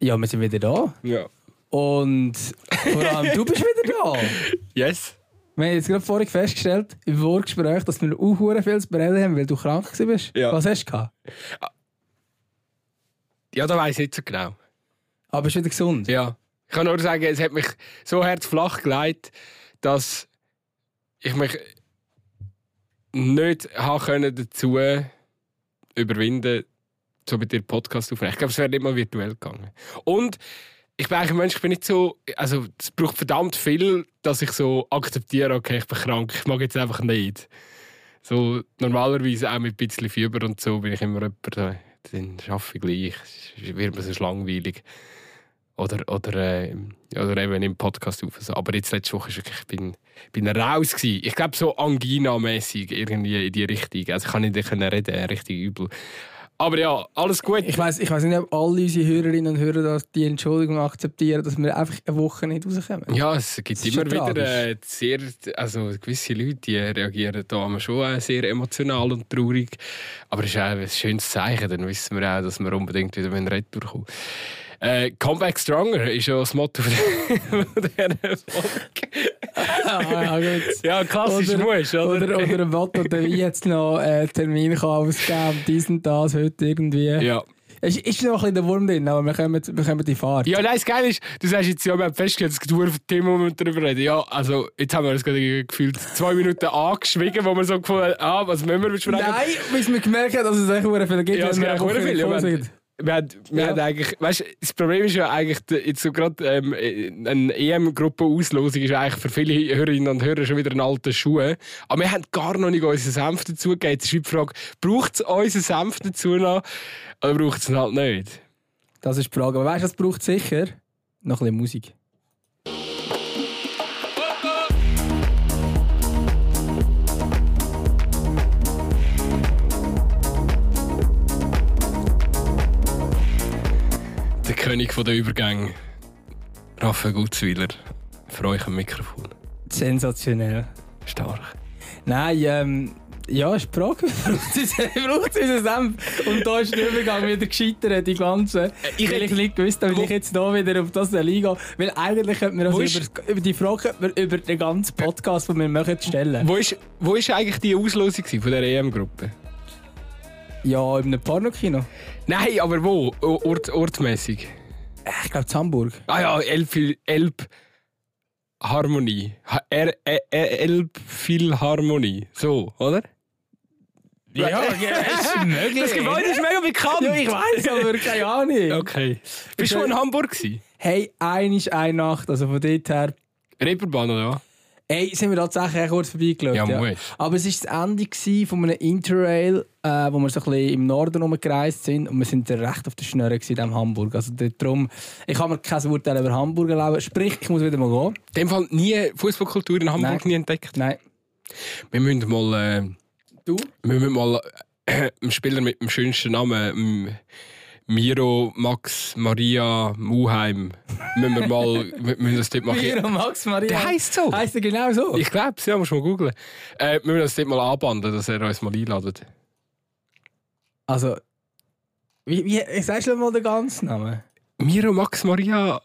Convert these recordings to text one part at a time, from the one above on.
Ja, wir sind wieder da. Ja. Und vor allem, du bist wieder da. Yes. Wir haben jetzt gerade vorhin festgestellt, im Vorgespräch, dass wir auch viel zu bereden haben, weil du krank warst. Ja. Was hast du gehabt? Ja, da weiss ich nicht so genau. Aber bist du wieder gesund? Ja. Ich kann nur sagen, es hat mich so hart flach gelegt, dass ich mich nicht können dazu überwinden so mit dir Podcast aufnehmen. Ich glaube, es wäre nicht mal virtuell gegangen. Und ich bin eigentlich ein Mensch, ich bin nicht so, also es braucht verdammt viel, dass ich so akzeptiere, okay, ich bin krank, ich mag jetzt einfach nicht. So normalerweise auch mit ein bisschen Fieber und so bin ich immer jemand, dann arbeite ich gleich, es wird mir so langweilig. Oder, oder, äh, oder eben im Podcast auf. So. Aber jetzt letzte Woche wirklich, ich bin, bin raus gewesen. Ich glaube so Angina-mäßig irgendwie in die Richtung. Also ich kann nicht reden, richtig übel. Aber ja, alles gut. Ich weiß ich weiss nicht, ob alle unsere Hörerinnen und Hörer das, die Entschuldigung akzeptieren, dass wir einfach eine Woche nicht rauskommen. Ja, es gibt immer wieder äh, sehr, also gewisse Leute, die reagieren da schon äh, sehr emotional und traurig. Aber es ist auch ein schönes Zeichen, dann wissen wir auch, dass wir unbedingt wieder Retour kommen. Äh, Comeback Stronger ist ja das Motto von dieser Folge. Ah, ja. Ja, klassisch Oder- muss, oder? Oder, oder ein Motto, der wie jetzt noch äh, Termin kann ausgeben dies und das heute irgendwie. Ja. Es ist, noch ein bisschen der Wurm drin, aber wir kommen, wir kommen die Fahrt. Ja, nein, das Geile ist, du sagst jetzt, ja, wir haben festgestellt, es nur Themen, wo wir darüber reden. Ja, also, jetzt haben wir uns gerade gefühlt zwei Minuten angeschwiegen, wo wir so gefunden haben, ah, was müssen wir besprechen? Nein, bis wir gemerkt haben, dass es echt sehr viel gibt, Ja, es gibt auch viel, ja, wir- haben, wir Ja. haben eigentlich, weißt, das Problem ist ja eigentlich, jetzt so gerade ähm, eine EM-Gruppe-Auslosung ist eigentlich für viele Hörerinnen und Hörer schon wieder ein alter Schuh. Aber wir haben gar noch nicht unseren Senf dazu gegeben. Jetzt ist die Frage, braucht es unseren Senf dazu noch oder braucht es ihn halt nicht? Das ist die Frage. Aber weißt du, was braucht sicher? Noch ein bisschen Musik. König der Übergänge, Raphael Gutzwiller, für euch am Mikrofon. Sensationell. Stark. Nein, ähm, ja, ist die Frage. Braucht es unseren Senf? Und da ist der Übergang wieder gescheitert, die ganze. ich weil hätte- ich nicht gewusst wie ich jetzt da wieder auf das Liga. Weil eigentlich könnte man also über, über die Frage über den ganzen Podcast, den wir machen, stellen. Wo ist, wo ist eigentlich die Auslosung gewesen von der EM-Gruppe? Ja, in einem Pornokino. Nein, aber wo? Ort, ortmäßig. Ich glaube, in Hamburg. Ah ja, Elb, Elb Harmonie. Ha- Er, er, er, Elb Philharmonie. So, oder? Ja, ja, ist möglich. Das Gebäude ist mega bekannt. Ja, ich weiß, aber keine Ahnung. Okay. Bist du schon in Hamburg gewesen? Hey, ein ist eine Nacht, also von dort her. Reeperbahn, oder ja? Hey, sind wir tatsächlich kurz vorbeigelaufen. Ja, muss. Aber es war das Ende von einem Interrail, äh, wo wir so ein bisschen im Norden rumgereist sind. Und wir sind recht auf der gewesen, in diesem Hamburg. Also dort drum, ich kann mir kein Urteil über Hamburg erlauben. Sprich, ich muss wieder mal gehen. In dem Fall nie Fußballkultur in Hamburg Nein. nie entdeckt. Nein. Wir müssen mal, äh, Du? wir müssen mal äh, einen Spieler mit dem schönsten Namen, ähm, Miro Max Maria Muheim, müssen wir mal, wir müssen das dort machen. Miro Max Maria. Der heisst so. Heißt er genau so? Ich glaube, ja, muss man googlen. Äh, wir müssen das dort mal anbanden, dass er uns mal einladet. Also, wie, wie sagst du mal den ganzen Namen? Miro Max Maria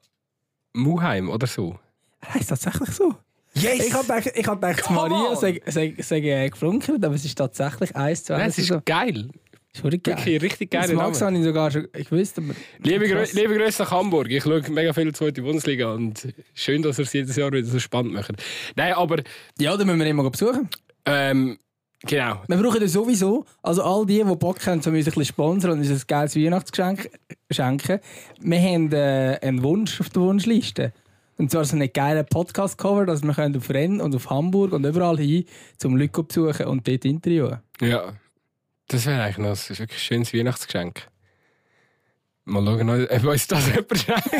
Muheim oder so. Er heisst tatsächlich so. Yes! Ich habe gedacht, ich hab gedacht Maria sei, sei, sei geflunkert, aber es ist tatsächlich eins, zwei. Nein, es ist so. geil. ist wirklich geil. Wirklich richtig Das geiler Max habe ich sogar schon ich wusste, aber... Liebe, Krass. liebe Grüße nach Hamburg. Ich schaue mega viel zweite Bundesliga und schön, dass ihr es jedes Jahr wieder so spannend macht. Nein, aber Ja, dann müssen wir immer besuchen. ähm, genau. Wir brauchen das sowieso, also all die, die Bock haben, so uns ein bisschen sponsern und uns ein geiles Weihnachtsgeschenk schenken. Wir haben äh, einen Wunsch auf der Wunschliste. Und zwar so einen geilen Podcast-Cover, dass wir können auf Rennes und auf Hamburg und überall hin zum Leute besuchen und dort interviewen. Ja, das wäre eigentlich noch das ist wirklich ein schönes Weihnachtsgeschenk. Mal schauen, ob uns das jemand schenkt.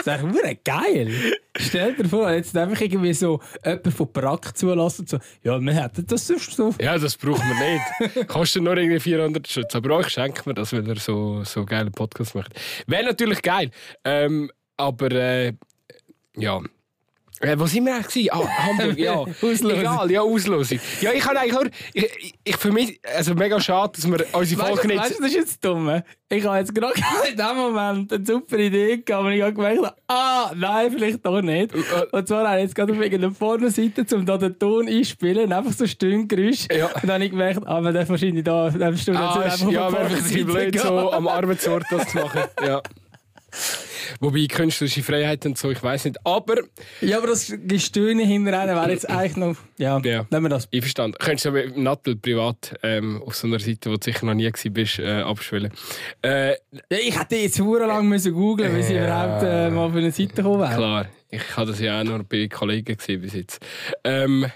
Das ist eigentlich verdammt geil. Stell dir vor, jetzt einfach irgendwie so jemand von Prag zulassen. So, ja, wir hätten das sonst so. Ja, das brauchen wir nicht. Kostet nur irgendwie 400 Schutz. Aber euch schenken wir das, weil ihr so, so geile Podcasts macht. Wäre natürlich geil. Ähm, aber äh, ja, Äh, wo sind wir eigentlich? Ah, Hamburg, ja. Auslosung. Egal, ja, Auslosung. Ja, ich kann eigentlich nur... Ich, ich, für mich... Also mega schade, dass wir unsere Folge du, nicht... weißt, du, das ist jetzt dumm. Ich habe jetzt gerade in dem Moment eine super Idee gehabt, und ich habe gemerkt, ah, nein, vielleicht doch nicht. Und zwar habe ich jetzt gerade auf irgendeiner Pornoseite, um da den Ton einspielen, einfach so Stimmgeräusch. Ja. Und dann habe ich gemerkt, ah, man darf wahrscheinlich da, da Stunde Ah, jetzt ist, einfach ja, wäre Pornoseite blöd, so am Arbeitsort das zu machen. Ja. Wobei künstlerische Freiheit und so, ich weiß nicht. Aber, Ja, aber das Gestöhne hinterher wäre jetzt eigentlich noch, ja, Ja. nehmen wir das. einverstanden. Könntest du aber im Nattel privat ähm, auf so einer Seite, wo du sicher noch nie gewesen bist, äh, abspielen. Äh, Ja, ich hätte jetzt hure lang müssen googlen, bis ich Ja. überhaupt äh, mal auf eine Seite gekommen wäre. Klar, ich habe das ja auch nur bei Kollegen gesehen bis jetzt. Ähm,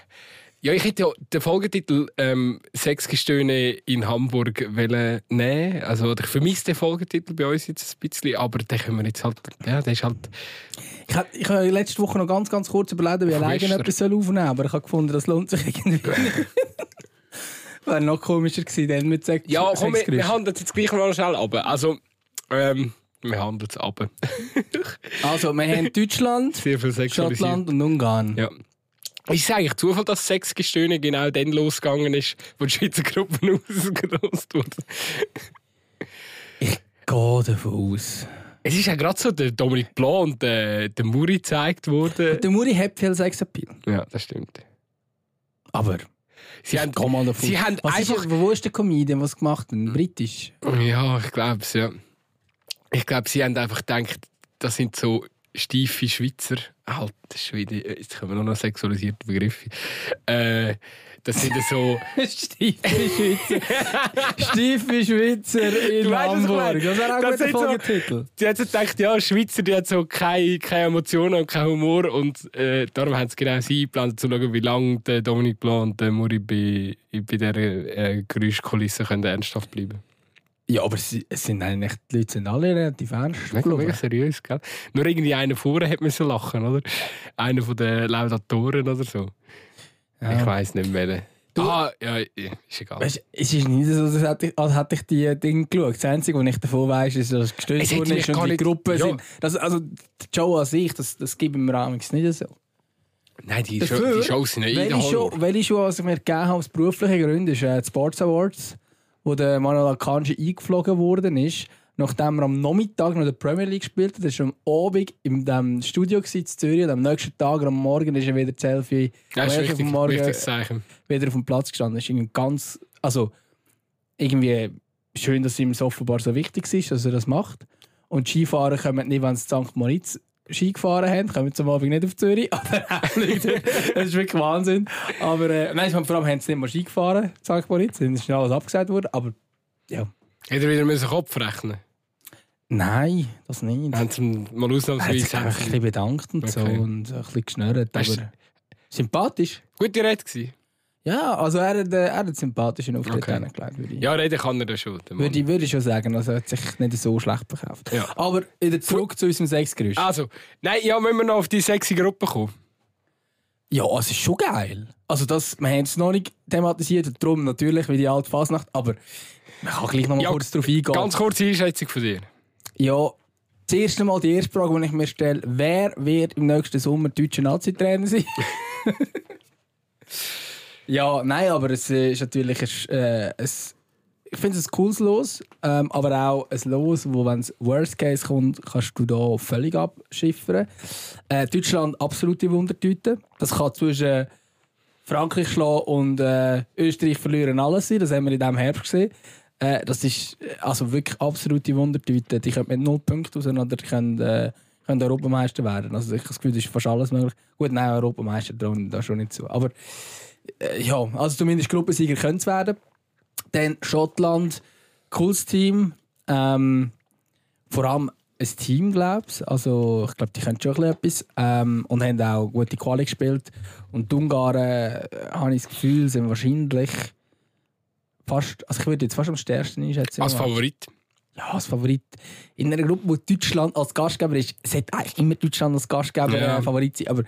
ja, ich hätte ja den Folgetitel ähm, «Sexgestöhne in Hamburg» wollen nehmen. Also ich vermisse den Folgetitel bei uns jetzt ein bisschen, aber den können wir jetzt halt... Ja, der ist halt... Ich habe ich hab letzte Woche noch ganz, ganz kurz überlegt, ob ich alleine etwas aufnehmen soll, aber ich habe gefunden, das lohnt sich irgendwie nicht. Wäre noch komischer gewesen, dann mit Sex Ja, komm, wir, wir handeln jetzt gleich mal schnell ab. Also, ähm, wir handeln es ab. Also, wir haben Deutschland. Schottland und Ungarn. Ja. Ist es eigentlich Zufall, dass Sexgestöhne genau dann losgegangen ist, wo die Schweizer Gruppen ausgelost wurden? Ich gehe davon aus. Es ist ja gerade so der Dominik Blanc und der, der Muri gezeigt worden. Der Muri hat viel Sexappeal. Ja, das stimmt. Aber Sie haben, mal davon sie haben was ist, einfach... wo ist der Comedian, was gemacht hat? Britisch? Ja, ich glaube es, ja. Ich glaube, sie haben einfach gedacht, das sind so steife Schweizer. Alter Schwede, jetzt kommen nur noch sexualisierte Begriffe. Äh, das sind so... Stiefe Schweizer. Stiefe Schweizer in weißt, Hamburg. Das wäre auch ein guter so- Folgetitel. Sie haben gedacht, ja, Schweizer, die haben so keine, keine Emotionen und keinen Humor und äh, darum haben sie genau sie eingeplant, zu schauen, wie lange der Dominic Blanc und der Muri bei, bei dieser äh, Geräuschkulisse können ernsthaft bleiben Ja, aber sie, es sind eigentlich, die Leute sind alle relativ ernst. Mega, glaube ich. mega seriös, gell? Nur irgendwie einer vorne hat müssen lachen, oder? Einer von den Laudatoren oder so. Ja. Ich weiss nicht mehr. Ah, ja, ja, ist egal. Weißt, es ist nicht so, als hätte ich, als hätte ich die Dinge geschaut. Das Einzige, was ich davon weiss, ist, dass es hätte worden ist und die nicht- Gruppen Ja. sind. Das, also, die Show an sich, das, das gibt mir amigs nicht so. Nein, die, Show, Dafür, die Shows sind nicht Welche Show, welche Show, was ich mir gegeben habe aus beruflichen Gründen, ist äh, die Sports Awards, wo der Manuel Akanji eingeflogen worden ist, nachdem er am Nachmittag noch der Premier League gespielt hat. Er war am Abend in dem Studio in Zürich und am nächsten Tag, am Morgen, ist er wieder Selfie Das ist am wichtig, Morgen Zeichen. wieder auf dem Platz gestanden. Das ist irgendwie ganz, also irgendwie schön, dass ihm das offenbar so wichtig ist, dass er das macht. Und Skifahrer kommen nicht, wenn in St. Moritz Ski gefahren haben, kommen zum Abend nicht auf Zürich. Aber auch nicht. das ist wirklich Wahnsinn. Aber äh, nein, vor allem haben sie nicht mal Ski gefahren, in St. Moritz. Dann ist schnell alles abgesagt worden. Aber ja. Hätte er wieder müssen Kopf rechnen Nein, das nicht. Haben sie mal Er hat sich ausnahmsweise... ein bisschen bedankt und so Okay. und ein bisschen geschnurrt. Hast- Aber sympathisch. Gute Rede gewesen. Ja, also er hat, äh, er hat einen sympathischen Auftritt Okay. hingelegt, würde ich. Ja, reden kann er das schon. Würde ich, würde ich schon sagen, also er hat sich nicht so schlecht verkauft. Ja. Aber wieder zurück zu unserem Sexgerüst. Also, nein, ja, müssen wir noch auf die sexy Gruppe kommen. Ja, es ist schon geil. Also das, wir haben es noch nicht thematisiert, darum natürlich wie die alte Fasnacht, aber man kann gleich noch mal Ja, kurz darauf eingehen. Ganz kurze Einschätzung von dir. Ja, das erste Mal die erste Frage, die ich mir stelle, wer wird im nächsten Sommer deutscher Nazi-Trainer sein? ja, nein, aber es ist natürlich äh, ein ich finde es ein cooles Los, ähm, aber auch ein Los, wo, wenn es Worst Case kommt, kannst du da völlig abschiffern. Äh, Deutschland absolute Wundertüte. Das kann zwischen Frankreich schlagen und äh, Österreich verlieren alles sein. Das haben wir in diesem Herbst gesehen. Äh, das ist äh, also wirklich absolute Wundertüte. Die können mit null Punkten auseinander können, äh, können Europameister werden. Also ich habe das Gefühl, das ist fast alles möglich. Gut, nein, Europameister da schon nicht zu. Aber ja, also zumindest Gruppensieger können es werden. Dann Schottland, cooles Team. Ähm, vor allem ein Team, glaube ich. Also, ich glaube, die können schon etwas. Ähm, und haben auch gute Quali gespielt. Und die Ungarn, äh, habe ich das Gefühl, sind wahrscheinlich fast, also ich würde jetzt fast am stärksten einschätzen. Als Favorit. Ja, als Favorit. In einer Gruppe, wo Deutschland als Gastgeber ist, sollte eigentlich immer Deutschland als Gastgeber Ja. äh, Favorit sein. Aber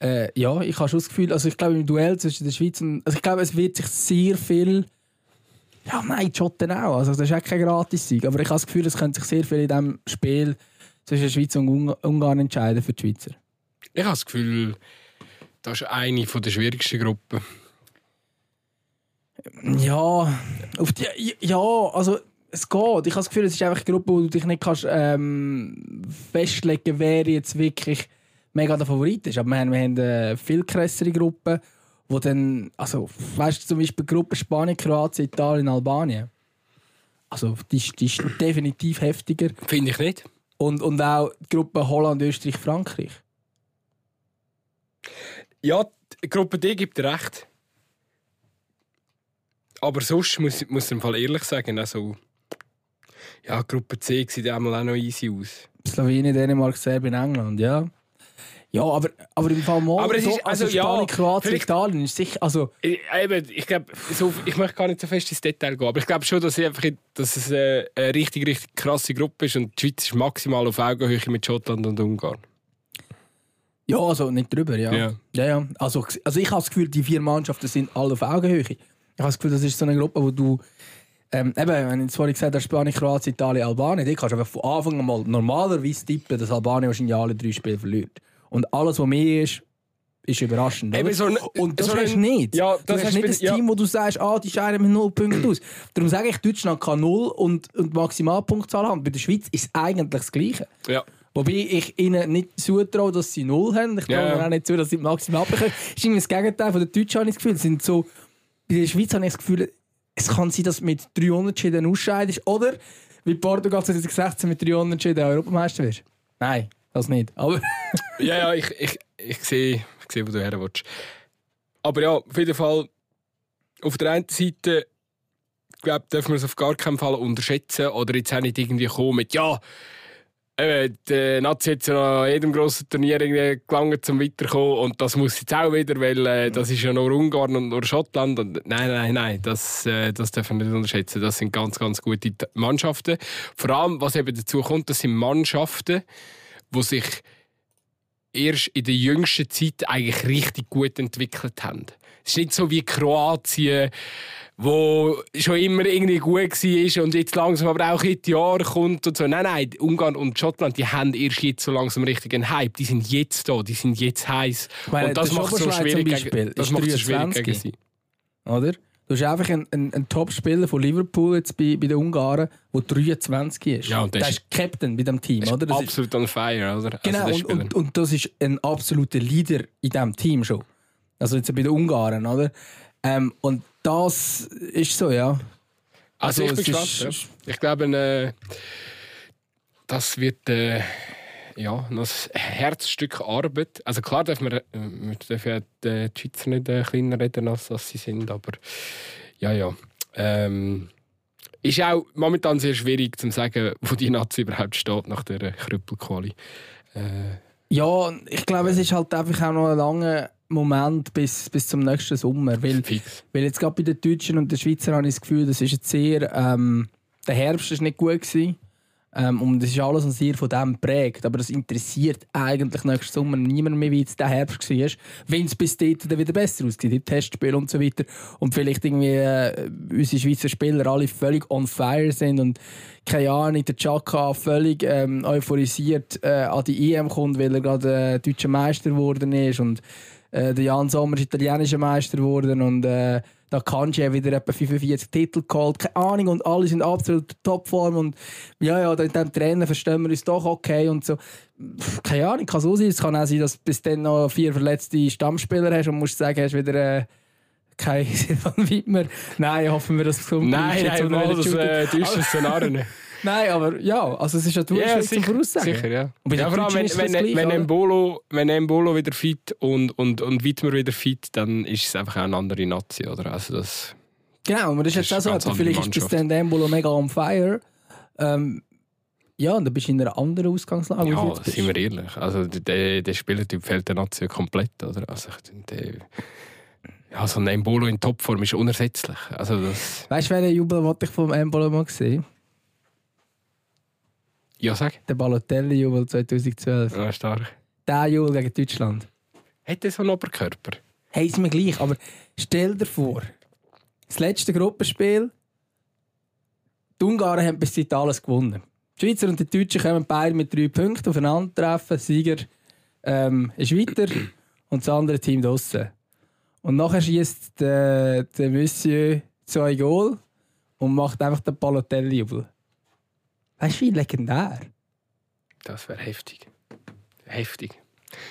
äh, ja, ich habe schon das Gefühl, also ich glaube im Duell zwischen der Schweiz und. Also ich glaube, es wird sich sehr viel. Ja, nein, die Schotten auch. Also das ist auch kein Gratis-Sieg. Aber ich habe das Gefühl, es könnte sich sehr viel in diesem Spiel zwischen der Schweiz und Ungarn entscheiden für die Schweizer. Ich habe das Gefühl, das ist eine der schwierigsten Gruppen. Ja, auf die, ja, also es geht. Ich habe das Gefühl, es ist einfach eine Gruppe, wo du dich nicht kannst, ähm, festlegen wer jetzt wirklich mega der Favorit ist. Aber wir haben, wir haben eine viel krassere Gruppe, wo dann, also weißt du, zum Beispiel die Gruppe Spanien, Kroatien, Italien, Albanien. Also die, ist- die ist definitiv heftiger. Finde ich nicht. Und, und auch die Gruppe Holland, Österreich, Frankreich. Ja, die Gruppe D gibt dir recht. Aber sonst muss, muss ich im Fall ehrlich sagen, also, ja, Gruppe C sieht einmal auch noch easy aus. Slowenien, Dänemark, Serbien, England, ja. Ja, aber, aber im Fall mal Aber es so, ist- also, also ja, Spanien, Kroatien, vielleicht- Italien ist sicher, also Ich, eben, ich glaube, so, ich möchte gar nicht so fest ins Detail gehen, aber ich glaube schon, dass, ich einfach, dass es eine, eine richtig, richtig krasse Gruppe ist und die Schweiz ist maximal auf Augenhöhe mit Schottland und Ungarn. ja, also nicht drüber, ja. Ja. ja, ja. Also, also ich habe das Gefühl, die vier Mannschaften sind alle auf Augenhöhe. Ich habe das Gefühl, das ist so eine Gruppe, wo du ähm, eben, wenn ich vorhin gesagt habe, Spanien, Kroatien, Italien, Albanien, die kannst du einfach von Anfang an mal normalerweise tippen, dass Albanien wahrscheinlich alle drei Spiele verliert. Und alles, was mehr ist, ist überraschend. So ein- Und das so hast du ein- nicht. Ja, du das hast hast nicht du- das ja. Team, wo du sagst, ah, die scheiden mit 0 Punkten aus. Darum sage ich, Deutschland kann 0 und, und Maximalpunktzahl haben. Bei der Schweiz ist es eigentlich das Gleiche. Ja. Wobei ich ihnen nicht zutraue, dass sie 0 haben. Ich traue Ja, ihnen auch nicht zu, dass sie maximal bekommen. Das ist irgendwie das Gegenteil von den Deutschen, habe ich das Gefühl. Sind so, bei der Schweiz habe ich das Gefühl, es kann sein, dass du mit 3 Unentschieden ausscheidest. Oder wie Portugal 2016 mit 3 Unentschieden Europameister wirst. Nein, das nicht. Aber Ja, ja, ich, ich, ich sehe, ich sehe, wo du her willst. Aber ja, auf jeden Fall, auf der einen Seite, glaube, dürfen wir es auf gar keinen Fall unterschätzen oder jetzt auch nicht irgendwie kommen mit, ja, eben, der Nazi hat ja noch jedem grossen Turnier gelangt, zum weiterkommen und das muss jetzt auch wieder, weil äh, das ist ja nur Ungarn und nur Schottland und nein, nein, nein, das, äh, das dürfen wir nicht unterschätzen. Das sind ganz, ganz gute Mannschaften. Vor allem, was eben dazu kommt, das sind Mannschaften, die sich erst in der jüngsten Zeit eigentlich richtig gut entwickelt haben. Es ist nicht so wie Kroatien, wo schon immer irgendwie gut war und jetzt langsam aber auch in die Jahre kommt und so. Nein, nein, Ungarn und Schottland, die haben erst jetzt so langsam richtig einen Hype. Die sind jetzt da, die sind jetzt heiß. Und das macht es so schwierig, gegen, das macht es so schwierig 23. gegen sie. Oder? Du hast einfach einen, einen, einen Top-Spieler von Liverpool jetzt bei, bei den Ungarn, der 23 ist. Ja, und der der ist- ist Captain bei dem Team, oder? Das ist, Absolut on fire, oder? genau, also und, und, und das ist ein absoluter Leader in diesem Team schon. Also jetzt bei den Ungarn, oder? Ähm, und das ist so, ja. Also, Also, ich bin es gespannt. ist- Ja. Ich glaube, äh, das wird äh, ja, noch ein Herzstück Arbeit. Also klar dürfen wir, äh, wir dürfen ja die, Schweizer nicht äh, kleiner reden, als, sie sind, aber ja, ja. Ähm, ist auch momentan sehr schwierig zu sagen, wo die Nazi überhaupt steht nach der Krüppelquali. Äh, Ja, ich glaube, es ist halt einfach auch noch ein langer Moment bis, bis zum nächsten Sommer. Weil, fix. weil jetzt gerade bei den Deutschen und den Schweizern habe ich das Gefühl, das ist jetzt sehr. Ähm, der Herbst ist nicht gut gewesen. Ähm, und es ist alles noch sehr von dem geprägt. Aber das interessiert eigentlich nächsten Sommer niemand mehr, wie jetzt der Herbst war. Wenn es bis dahin dann wieder besser aussieht, die Testspiele und so weiter. Und vielleicht irgendwie äh, unsere Schweizer Spieler alle völlig on fire sind und keine Ahnung, der Chaka völlig ähm, euphorisiert äh, an die EM kommt, weil er gerade äh, deutscher Meister geworden ist. Und äh, der Jan Sommer ist italienischer Meister geworden und äh, da Kanji hat wieder etwa 45 Titel geholt. Keine Ahnung, und alle sind absolut Topform und ja, ja, dann dem Trainer verstehen wir uns doch okay und so. Keine Ahnung, kann so sein. Es kann auch sein, dass du bis dann noch vier verletzte Stammspieler hast und musst sagen, hast wieder äh, kein Silvan Wittmer. Nein, hoffen wir, dass es gesund Nein, nein, mal das äh, düstere Szenario nicht. Nein, aber ja, also es ist ja du Ja, yeah, zum Voraussagen. sicher, ja. Und ja vor allem, wenn, wenn, das gleich, wenn? Embolo, wenn Embolo wieder fit und, und, und Wittmer wieder fit, dann ist es einfach auch eine andere Nazi, oder? Also das, Genau, aber das ist Das jetzt auch so, aber vielleicht ist Mannschaft. dann Embolo mega on fire. Ähm, ja, und dann bist du in einer anderen Ausgangslage. ja, sind wir ehrlich. Also der, der Spielertyp fehlt der Nazi komplett, oder? Also der, ja, so ein Embolo in Topform ist unersetzlich. Also das, Weißt du, welchen Jubel wollte ich vom Embolo mal gesehen? Ja, sag. Der Balotelli-Jubel 2012. Ja, stark. Der Jubel gegen Deutschland. Hat er so einen Oberkörper? Hey, ist mir gleich, aber stell dir vor, das letzte Gruppenspiel, die Ungarn haben bis jetzt alles gewonnen. Die Schweizer und die Deutschen kommen beide mit drei Punkten aufeinandertreffen. Sieger ähm, ist weiter und das andere Team draussen. Und nachher schießt der, der Monsieur zwei Goal und macht einfach den Balotelli-Jubel. Weißt du, wie legendär? Das wäre heftig. Heftig.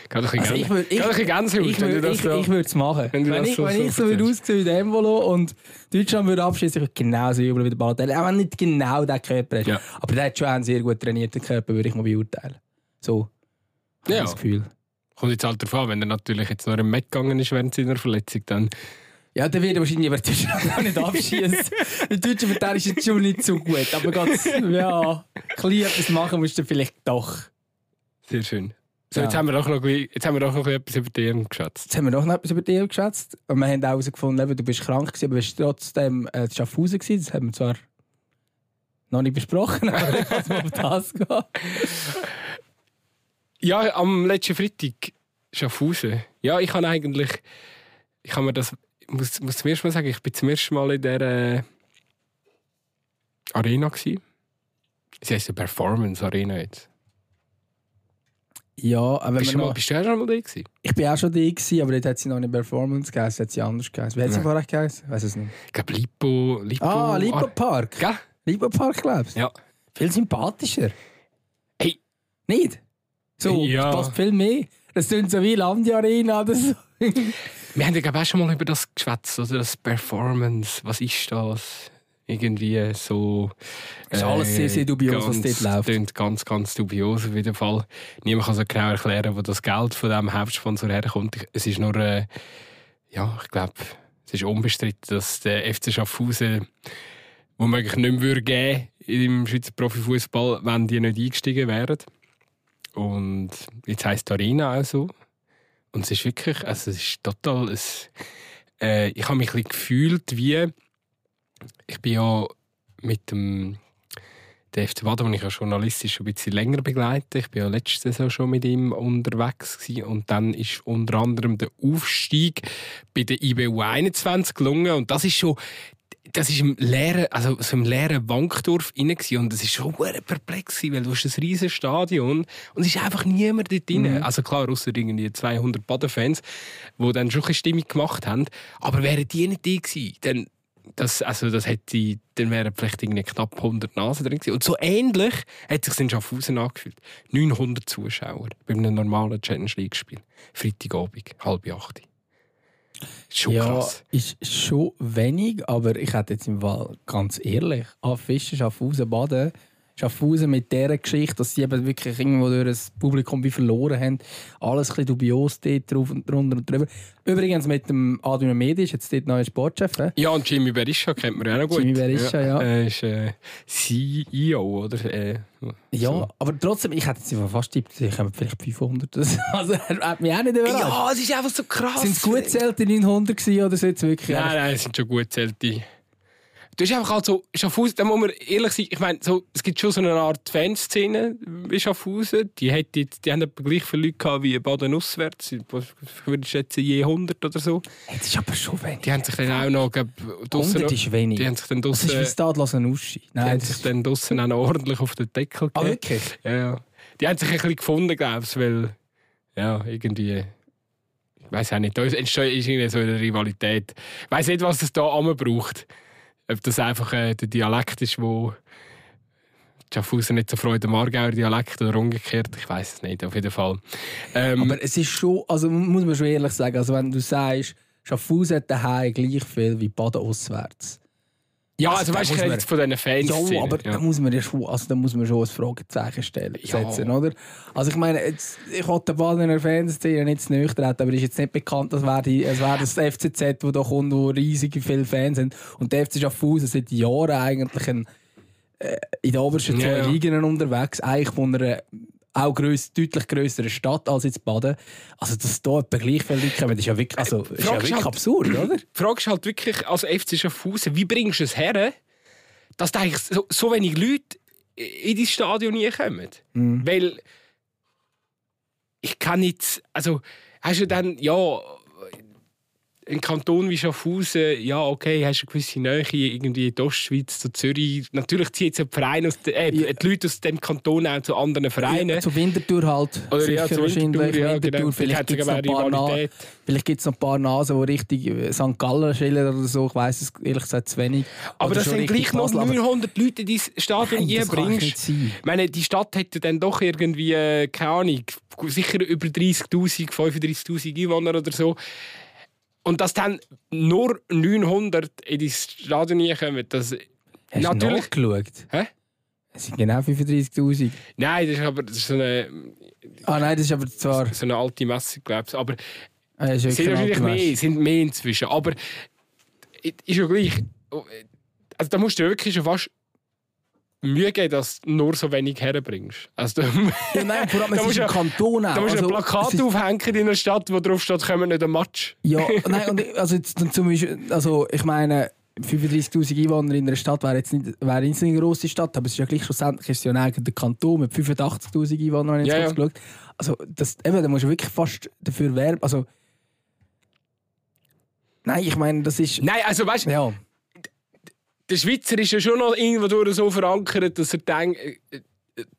Gerade ein Also ich ich- Gänsehaut, Ich, wenn du das ich, so... ich würde es machen. Wenn Wenn, ich, so- wenn so ich so würde aussehen wie der Embolo und Deutschland würde abschießen, ich würde genauso jubeln wie der Balotelli. Auch wenn nicht genau der Körper ist. Ja. Aber der hat schon einen sehr gut trainierten Körper, würde ich mal beurteilen. So. ich Ja. Das Gefühl. Kommt jetzt halt darauf an, wenn er natürlich jetzt noch im Mac gegangen ist während seiner Verletzung, dann... Ja, dann wird wahrscheinlich aber Deutschland auch nicht abschießen. Der deutsche Verteidiger ist jetzt schon nicht so gut. Aber ganz, ja, klein etwas machen musst du vielleicht doch. Sehr schön. So, Ja. jetzt haben wir doch noch, jetzt haben wir doch noch etwas über die EM geschätzt. Jetzt haben wir noch etwas über dich geschätzt. Und wir haben auch herausgefunden, du bist krank gewesen, aber du bist trotzdem äh, in Schaffhausen gewesen. Das haben wir zwar noch nicht besprochen, aber kann mal um das gehen. Ja, am letzten Freitag Schaffhausen. Ja, ich habe eigentlich... Ich habe mir das... Ich muss, muss zum ersten Mal sagen, ich bin zum ersten Mal in der äh, Arena gsi. Sie heisst ja Performance Arena jetzt. Ja, aber Bist du, mal, bist du auch schon mal da gewesen? ich bin auch schon da gewesen, aber dort hat sie noch nicht Performance geheißen, hat sie anders geheißen. Wie hat sie vorher geheißen? Ich weiß es nicht. Ich glaube Lipo... Lipo Ah, Lipo Park. Gell? Lipo Park, glaubst du? Ja. Viel sympathischer. Hey. Nicht? So, Ja. das passt viel mehr. Das klingt so wie Landi Arena oder so. Wir haben ja glaub ich, auch schon mal über das geschwätzt, oder? Das Performance, was ist das? Irgendwie so. äh, Ist alles sehr, sehr dubios, was ganz- dort läuft. Klingt ganz, ganz dubios auf jeden Fall. Niemand kann so genau erklären, wo das Geld von diesem Hauptsponsor herkommt. Es ist nur, äh, ja, ich glaube, es ist unbestritten, dass der FC Schaffhausen womöglich nicht mehr würde geben im Schweizer Profifußball, wenn die nicht eingestiegen wären. Und jetzt heisst die Arena auch so. Und es ist wirklich, also es ist total, es, äh, ich habe mich ein gefühlt wie, ich bin ja mit dem der FC Baden, den ich ja journalistisch schon ein bisschen länger begleite. Ich bin ja letzte Saison schon mit ihm unterwegs gewesen. und dann ist unter anderem der Aufstieg bei der IBU 21 gelungen und das ist schon das ist im leeren, also so im leeren Wankdorf gewesen. und es ist schon perplex weil du hast ein riesiges Stadion und es ist einfach niemand dort drin. Mhm. Also klar, außer irgendwie 200 Baden-Fans, die dann schon ein bisschen Stimmung gemacht haben. Aber wären die nicht die gewesen, dann das, also das hätte, dann wären vielleicht irgendwie knapp 100 Nasen drin gewesen. Und so ähnlich hat es sich in Schaffhausen angefühlt. 900 Zuschauer bei einem normalen Challenge League-Spiel. Freitagabend, halb acht. Schon ja, krass. ist schon wenig, aber ich hätte jetzt im Fall ganz ehrlich, an Fischen, Schaffhausen, Baden, Schaffhausen mit dieser Geschichte, dass sie eben wirklich irgendwo durch das Publikum wie verloren haben, alles ein bisschen dubios dort drauf und drunter und drüber. Übrigens mit dem Adrian Medi ist jetzt dort neuer Sportchef. hä? Ja, und Jimmy Berisha kennt man ja auch noch gut. Jimmy Berisha, ja. Er ist äh, CEO, oder? Äh, Ja, so. aber trotzdem, ich hätte jetzt fast tippt, ich habe vielleicht 500. Das- Also er hat mich auch nicht überrascht. Ja, es ist einfach so krass. Sind es gut zählte 900 gewesen oder so jetzt wirklich? Nein, nein, es sind schon gut zählte. Du hast einfach halt so, Schaffhausen, da muss man ehrlich sein, ich meine, so, es gibt schon so eine Art Fanszene bei Schaffhausen. Die, hat jetzt, die haben etwa gleich viele Leute gehabt wie Baden auswärts. Ich würde schätzen, je 100 oder so. Das ist aber schon wenig. Die haben sich dann auch noch, glaub, draussen 100 noch- ist wenig. die haben sich dann Das ist wie draussen, Stadlassen Uschi. die Nein, haben das sich ist... dann draussen auch noch ordentlich auf den Deckel Ah, gegeben. wirklich? Ja, ja. Die haben sich ein bisschen gefunden, glaube ich, weil, ja, irgendwie, ich weiß auch nicht, da entsteht irgendwie so eine Rivalität. Ich weiß nicht, was es da braucht. Ob das einfach äh, der Dialekt ist, wo Schaffhausen nicht so freut, der Margauer Dialekt oder umgekehrt, ich weiß es nicht, auf jeden Fall. Ähm, Aber es ist schon, also muss man schon ehrlich sagen, also wenn du sagst, Schaffhausen hat daheim gleich viel wie Baden auswärts. Ja, also also weißt du, jetzt von diesen Fans. Ja, aber da muss man ja schon, also da muss man schon ein Fragezeichen stellen, Ja. setzen, oder? Also ich meine, jetzt, ich wollte den Ball in der Fanszene nicht zu treten, aber es ist jetzt nicht bekannt, als wäre die- wäre das FCZ, wo da kommt, wo riesige viele Fans sind. Und der FC Schaffhausen seit Jahren eigentlich ein, äh, in den obersten Ja, zwei ja. Ligen unterwegs, eigentlich von einer auch gröss, deutlich grösseren Stadt als jetzt Baden. Also, dass da etwa gleich viele Leute kommen, ist ja wirklich, also, ist ja wirklich halt- absurd, oder? Die Frage ist halt wirklich, als FC Schaffhausen, wie bringst du es her, dass da eigentlich so, so wenig Leute in dein Stadion nie kommen? Mhm. Weil ich kann nicht, also hast du dann, ja, ein Kanton wie Schaffhausen, ja, okay, hast eine gewisse Nähe irgendwie in die Ostschweiz, zu Zürich. Natürlich ziehen jetzt die, Vereine aus de, äh, Ja. die Leute aus dem Kanton auch zu anderen Vereinen. Ja, zu Winterthur halt. Oder sicher ja, zu Winterthur, wahrscheinlich. ja, Winterthur, genau. vielleicht gibt es noch, ein paar noch ein Nasen, die richtig äh, St. Gallen schillen oder so. Ich weiss es ehrlich gesagt zu wenig. Aber Oder das sind gleich noch Basel, aber- 900 Leute in dein Stadion Nein, einbringst. sein. Ich meine, die Stadt hätte dann doch irgendwie, äh, keine Ahnung, sicher über 30'000, 35'000 Einwohner oder so. Und dass dann nur 900 in dein Stadion reinkommen, das... Hast Natürlich- du nachgeschaut? Hä? Es sind genau 35'000. Nein, das ist aber das ist so eine, Ah nein, das ist aber zwar... so eine alte Messe, glaube ich. Aber Ah, es sind wahrscheinlich mehr, sind mehr inzwischen. Aber ist ja gleich... Also da musst du wirklich schon fast Mühe geben, dass du nur so wenig herbringst. Also, Ja, nein, vor allem, es ist ein Kanton auch. Da musst du Also, ein Plakat ist- aufhängen in einer Stadt, wo drauf steht, kommen nicht ein Match. Ja, nein, und also jetzt zum Beispiel, also ich meine, 35'000 Einwohner in einer Stadt wäre jetzt nicht, wäre nicht so eine grosse Stadt, aber es ist ja gleich schlussendlich ist ja ein Kanton mit 85'000 Einwohnern, wenn ich jetzt ja. ja. Also das, eben, da musst du wirklich fast dafür werben, also Nein, ich meine, das ist... Nein, also weißt du, Ja, der Schweizer ist ja schon noch irgendwo so verankert, dass er denkt, äh, äh,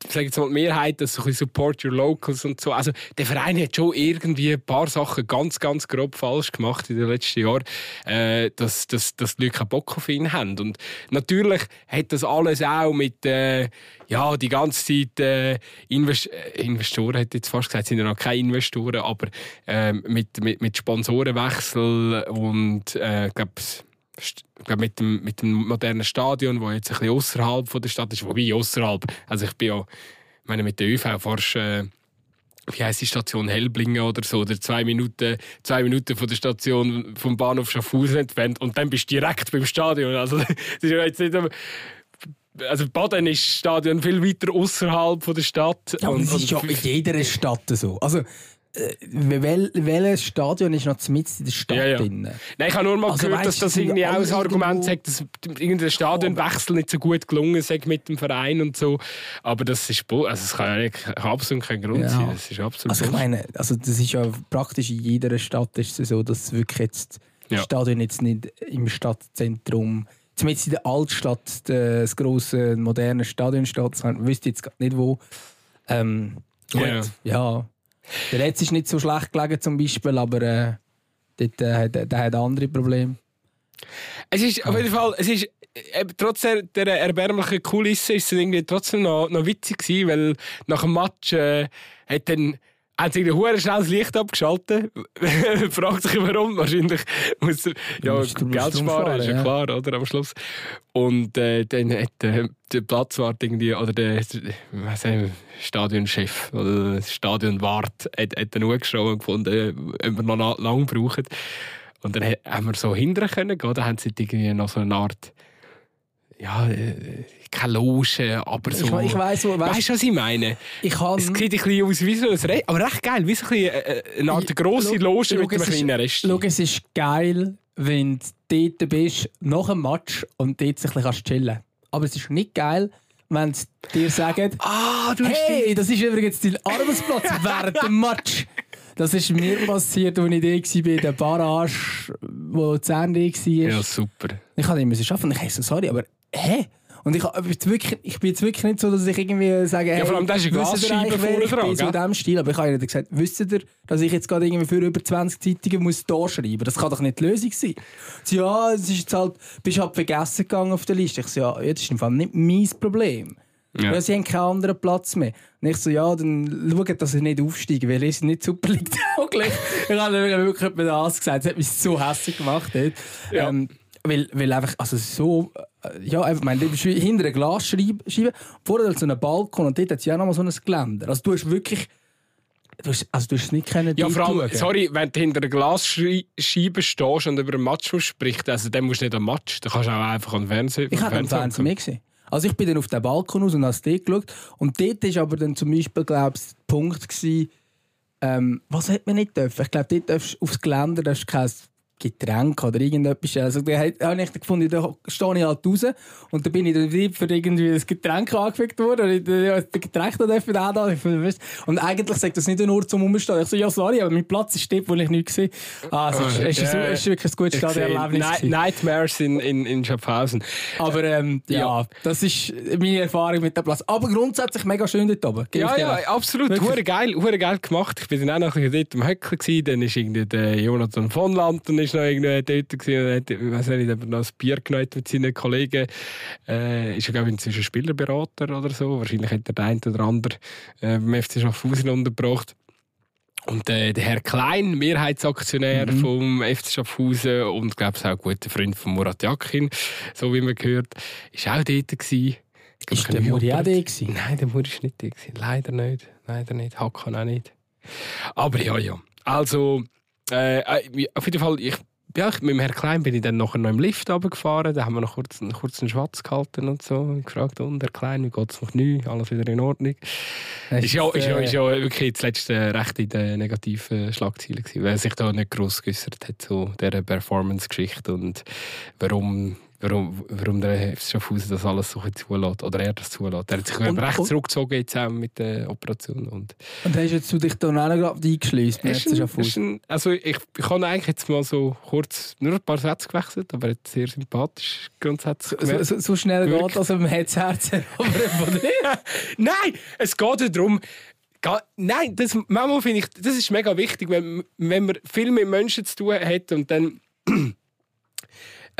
ich sage jetzt mal die Mehrheit, dass so ein Support your locals und so. Also der Verein hat schon irgendwie ein paar Sachen ganz, ganz grob falsch gemacht in den letzten Jahren, äh, dass, dass, dass die Leute keinen Bock auf ihn haben. Und natürlich hat das alles auch mit, äh, ja, die ganze Zeit äh, Invest äh, Investoren, ich jetzt fast gesagt, sind ja noch keine Investoren, aber äh, mit, mit, mit Sponsorenwechsel und äh, ich glaube, Mit, dem, mit dem modernen Stadion, das jetzt ein bisschen außerhalb von der Stadt ist, wobei außerhalb, also ich bin ja, ich meine, mit der ÖV fast, äh, wie heisst die Station Hellblingen oder so, oder zwei Minuten, zwei Minuten von der Station vom Bahnhof Schaffhausen entfernt und dann bist du direkt beim Stadion. Also das ist jetzt nicht, also Baden ist das Stadion viel weiter außerhalb von der Stadt. ja und, das ist ja in jeder Stadt so. Also, wel, welches Stadion ist noch mitten in der Stadt Ja, ja. drin? Nein, ich habe nur mal Also, gehört, weißt dass das irgendwie auch ein Argument sagt, dass irgendein Stadionwechsel nicht so gut gelungen sei mit dem Verein und so. Aber das ist also das kann ja nicht, absolut kein Grund Ja. sein. Das ist absolut Also ich meine, also das ist ja praktisch in jeder Stadt ist es so, dass wirklich jetzt Ja. das Stadion jetzt nicht im Stadtzentrum, zumindest in der Altstadt, das große moderne Stadion steht. Ich wüsste jetzt gerade nicht wo. Ähm, gut, Ja. ja. Der Letz ist nicht so schlecht gelegen zum Beispiel, aber äh, dort, äh, hat- der hat andere Probleme. Es ist auf jeden Fall, es ist eben, trotz der, der erbärmlichen Kulisse ist es irgendwie trotzdem noch, noch witzig gewesen, weil nach dem Match äh, hat dann hat sie hure schnell das Licht abgeschaltet. Fragt sich warum. Wahrscheinlich muss er ja, musst- Geld sparen, ist ja, ja. klar, oder? Am Schluss. Und äh, dann hat äh, der Platzwart irgendwie, oder der, was heißt, Stadionchef oder der Stadionwart hat, hat dann angeschaut und gefunden, ob wir noch na- lang brauchen. Und dann haben wir so hinterher können gehen. Da haben sie irgendwie noch so eine Art, ja, äh, keine Loge, aber so. Ich, ich weiss, wo, weißt, Weißt du, was ich meine? ich kann, Es sieht ein bisschen aus wie so ein Re aber recht geil, wie so ein bisschen, äh, eine Art grosse Loge mit einem kleinen Rest. Schau, es ist geil, wenn du dort bist, nach dem Match und dort sich ein bisschen kannst chillen Aber es ist nicht geil, wenn sie dir sagen, Ah, du hey, das ist übrigens dein Arbeitsplatz während dem Match. Das ist mir passiert, als ich da war, bei der Barrage, wo Zern war. Ja, super. Ich habe immer so arbeiten und ich so, sorry, aber hä? Und ich, jetzt wirklich, ich bin jetzt wirklich nicht so, dass ich irgendwie sage, hey, vor allem, da ist Glasscheibe vorne ich bin, dran, so diesem Stil. Aber ich habe ihnen gesagt, wisst ihr, dass ich jetzt gerade irgendwie für über 20 Zeitungen muss da schreiben Das kann doch nicht die Lösung sein. Sie, ja, es ist jetzt halt, bist halt vergessen gegangen auf der Liste. Ich so, ja, ja, das ist im Fall nicht mein Problem. Ja. Ja. sie haben keinen anderen Platz mehr. Und ich so, ja, dann schaut, dass sie nicht aufsteigen, weil seid nicht super tauglich. ich habe wirklich das gesagt. Das hat mich so hässlich gemacht. Dort. Ja. Ähm, weil, weil einfach, also so, äh, ja, einfach, meine, du bist hinter einer Glasscheibe, vorher so einen Balkon und dort hat es ja noch mal so ein Geländer. Also du hast wirklich, du hast, also du hast es nicht können Ja, vor allem, sorry, wenn du hinter einer Glasscheibe stehst und über einen Match sprichst, also dann musst du nicht am Match, dann kannst du auch einfach an den Fernseher. Ich habe am Fernsehen mehr gesehen. Also ich bin dann auf den Balkon raus und habe dort geschaut. Und dort war aber dann zum Beispiel, glaube ich, der Punkt, gewesen, ähm, was hat man nicht dürfen? Ich glaube, dort darfst du aufs Geländer darfst du kein Getränk oder irgendetwas. Also da habe ich gefunden, da stehe ich halt raus und dann bin ich dann für irgendwie ein Getränk angefickt worden und ich das Getränk da dürfen auch da. Und eigentlich sagt das nicht nur zum Umstehen. Ich so, ja sorry, aber mein Platz ist dort, wo ich nichts sehe. Ah, also, es, ist, es, ist, wirklich ein gutes Stadionerlebnis. Nightmares in, in, in Schaffhausen. Aber ähm, ja, ja, das ist meine Erfahrung mit dem Platz. Aber grundsätzlich mega schön dort oben. Ja, ja, absolut. Hure geil, hure geil gemacht. Ich bin dann auch noch dort am Höckeln gewesen. Dann ist irgendwie der Jonathan von Landen ist noch irgendwie dort gewesen. Und hat, ich weiß nicht, noch ein Bier genommen mit seinen Kollegen. Äh, ist ja, glaube ich, inzwischen Spielerberater oder so. Wahrscheinlich hat er der eine oder andere äh, beim FC Schaffhausen untergebracht. Und äh, der Herr Klein, Mehrheitsaktionär mhm. vom FC Schaffhausen und glaube ich auch guter Freund von Murat Yakin, so wie man gehört, ist auch dort gewesen. Ist der Muri auch dort Nein, der Muri ist nicht dort Leider nicht. Leider nicht. Hakan auch nicht. Aber ja, ja. Also, äh, äh auf jeden Fall, ich ja, mit dem Herrn Klein bin ich dann nachher noch im Lift runtergefahren. Da haben wir noch kurz, einen kurzen Schwatz gehalten und so. Und gefragt, und Herr Klein, wie geht es noch nicht? Alles wieder in Ordnung. Ist ja, ist, ja, ist ja wirklich das letzte recht in den negativen Schlagzeilen gewesen, weil er sich da nicht gross geäußert hat, so dieser Performance-Geschichte und warum warum, warum der FC Schaffhausen das alles so zulässt. Oder er das zulässt. Er hat sich und, recht und, zurückgezogen jetzt auch mit der Operation. Und, und hast jetzt du dich dann auch noch eingeschlossen mit FC Schaffhausen? Also ich, ich habe eigentlich jetzt mal so kurz nur ein paar Sätze gewechselt, aber jetzt sehr sympathisch grundsätzlich. So, so, so schnell Wirklich. geht also man hat das Herz Nein, es geht darum, Nein, das, manchmal finde ich, das ist mega wichtig, wenn, wenn man viel mit Menschen zu tun hat und dann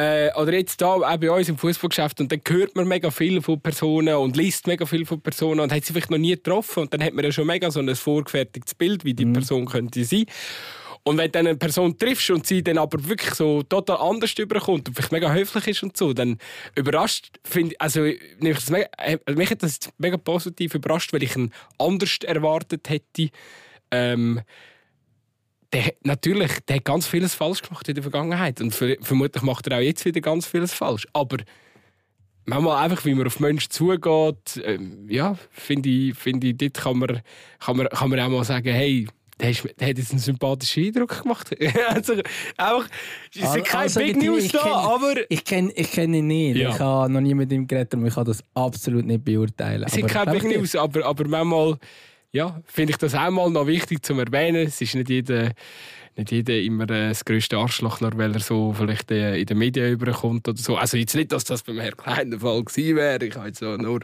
äh, oder jetzt da auch bei uns im Fußballgeschäft und dann hört man mega viel von Personen und liest mega viel von Personen und hat sie vielleicht noch nie getroffen und dann hat man ja schon mega so ein vorgefertigtes Bild, wie die mhm. Person könnte sein. Und wenn du eine Person triffst und sie dann aber wirklich so total anders überkommt und vielleicht mega höflich ist und so, dann überrascht, finde also mich, mega, äh, mich hat das mega positiv überrascht, weil ich ihn anders erwartet hätte. Ähm, der, natürlich, der hat ganz vieles falsch gemacht in der Vergangenheit. Und vermutlich macht er auch jetzt wieder ganz vieles falsch. Aber manchmal einfach, wie man auf Menschen zugeht, ähm, ja, finde ich, find ich, dort kann man, kann, man, kann man auch mal sagen, hey, der, ist, der hat jetzt einen sympathischen Eindruck gemacht. also, einfach, es sind keine also, Big News da, kenn, aber... Ich kenne ich kenn ihn nicht. Ja. Ich habe noch nie mit ihm geredet und ich kann das absolut nicht beurteilen. Es sind keine Big News, aber, aber manchmal ja, finde ich das auch mal noch wichtig zu erwähnen. Es ist nicht jeder, nicht jeder immer äh, das grösste Arschloch, nur weil er so vielleicht äh, in den Medien überkommt oder so. Also jetzt nicht, dass das beim Herrn Klein der Fall gewesen wäre, ich so nur,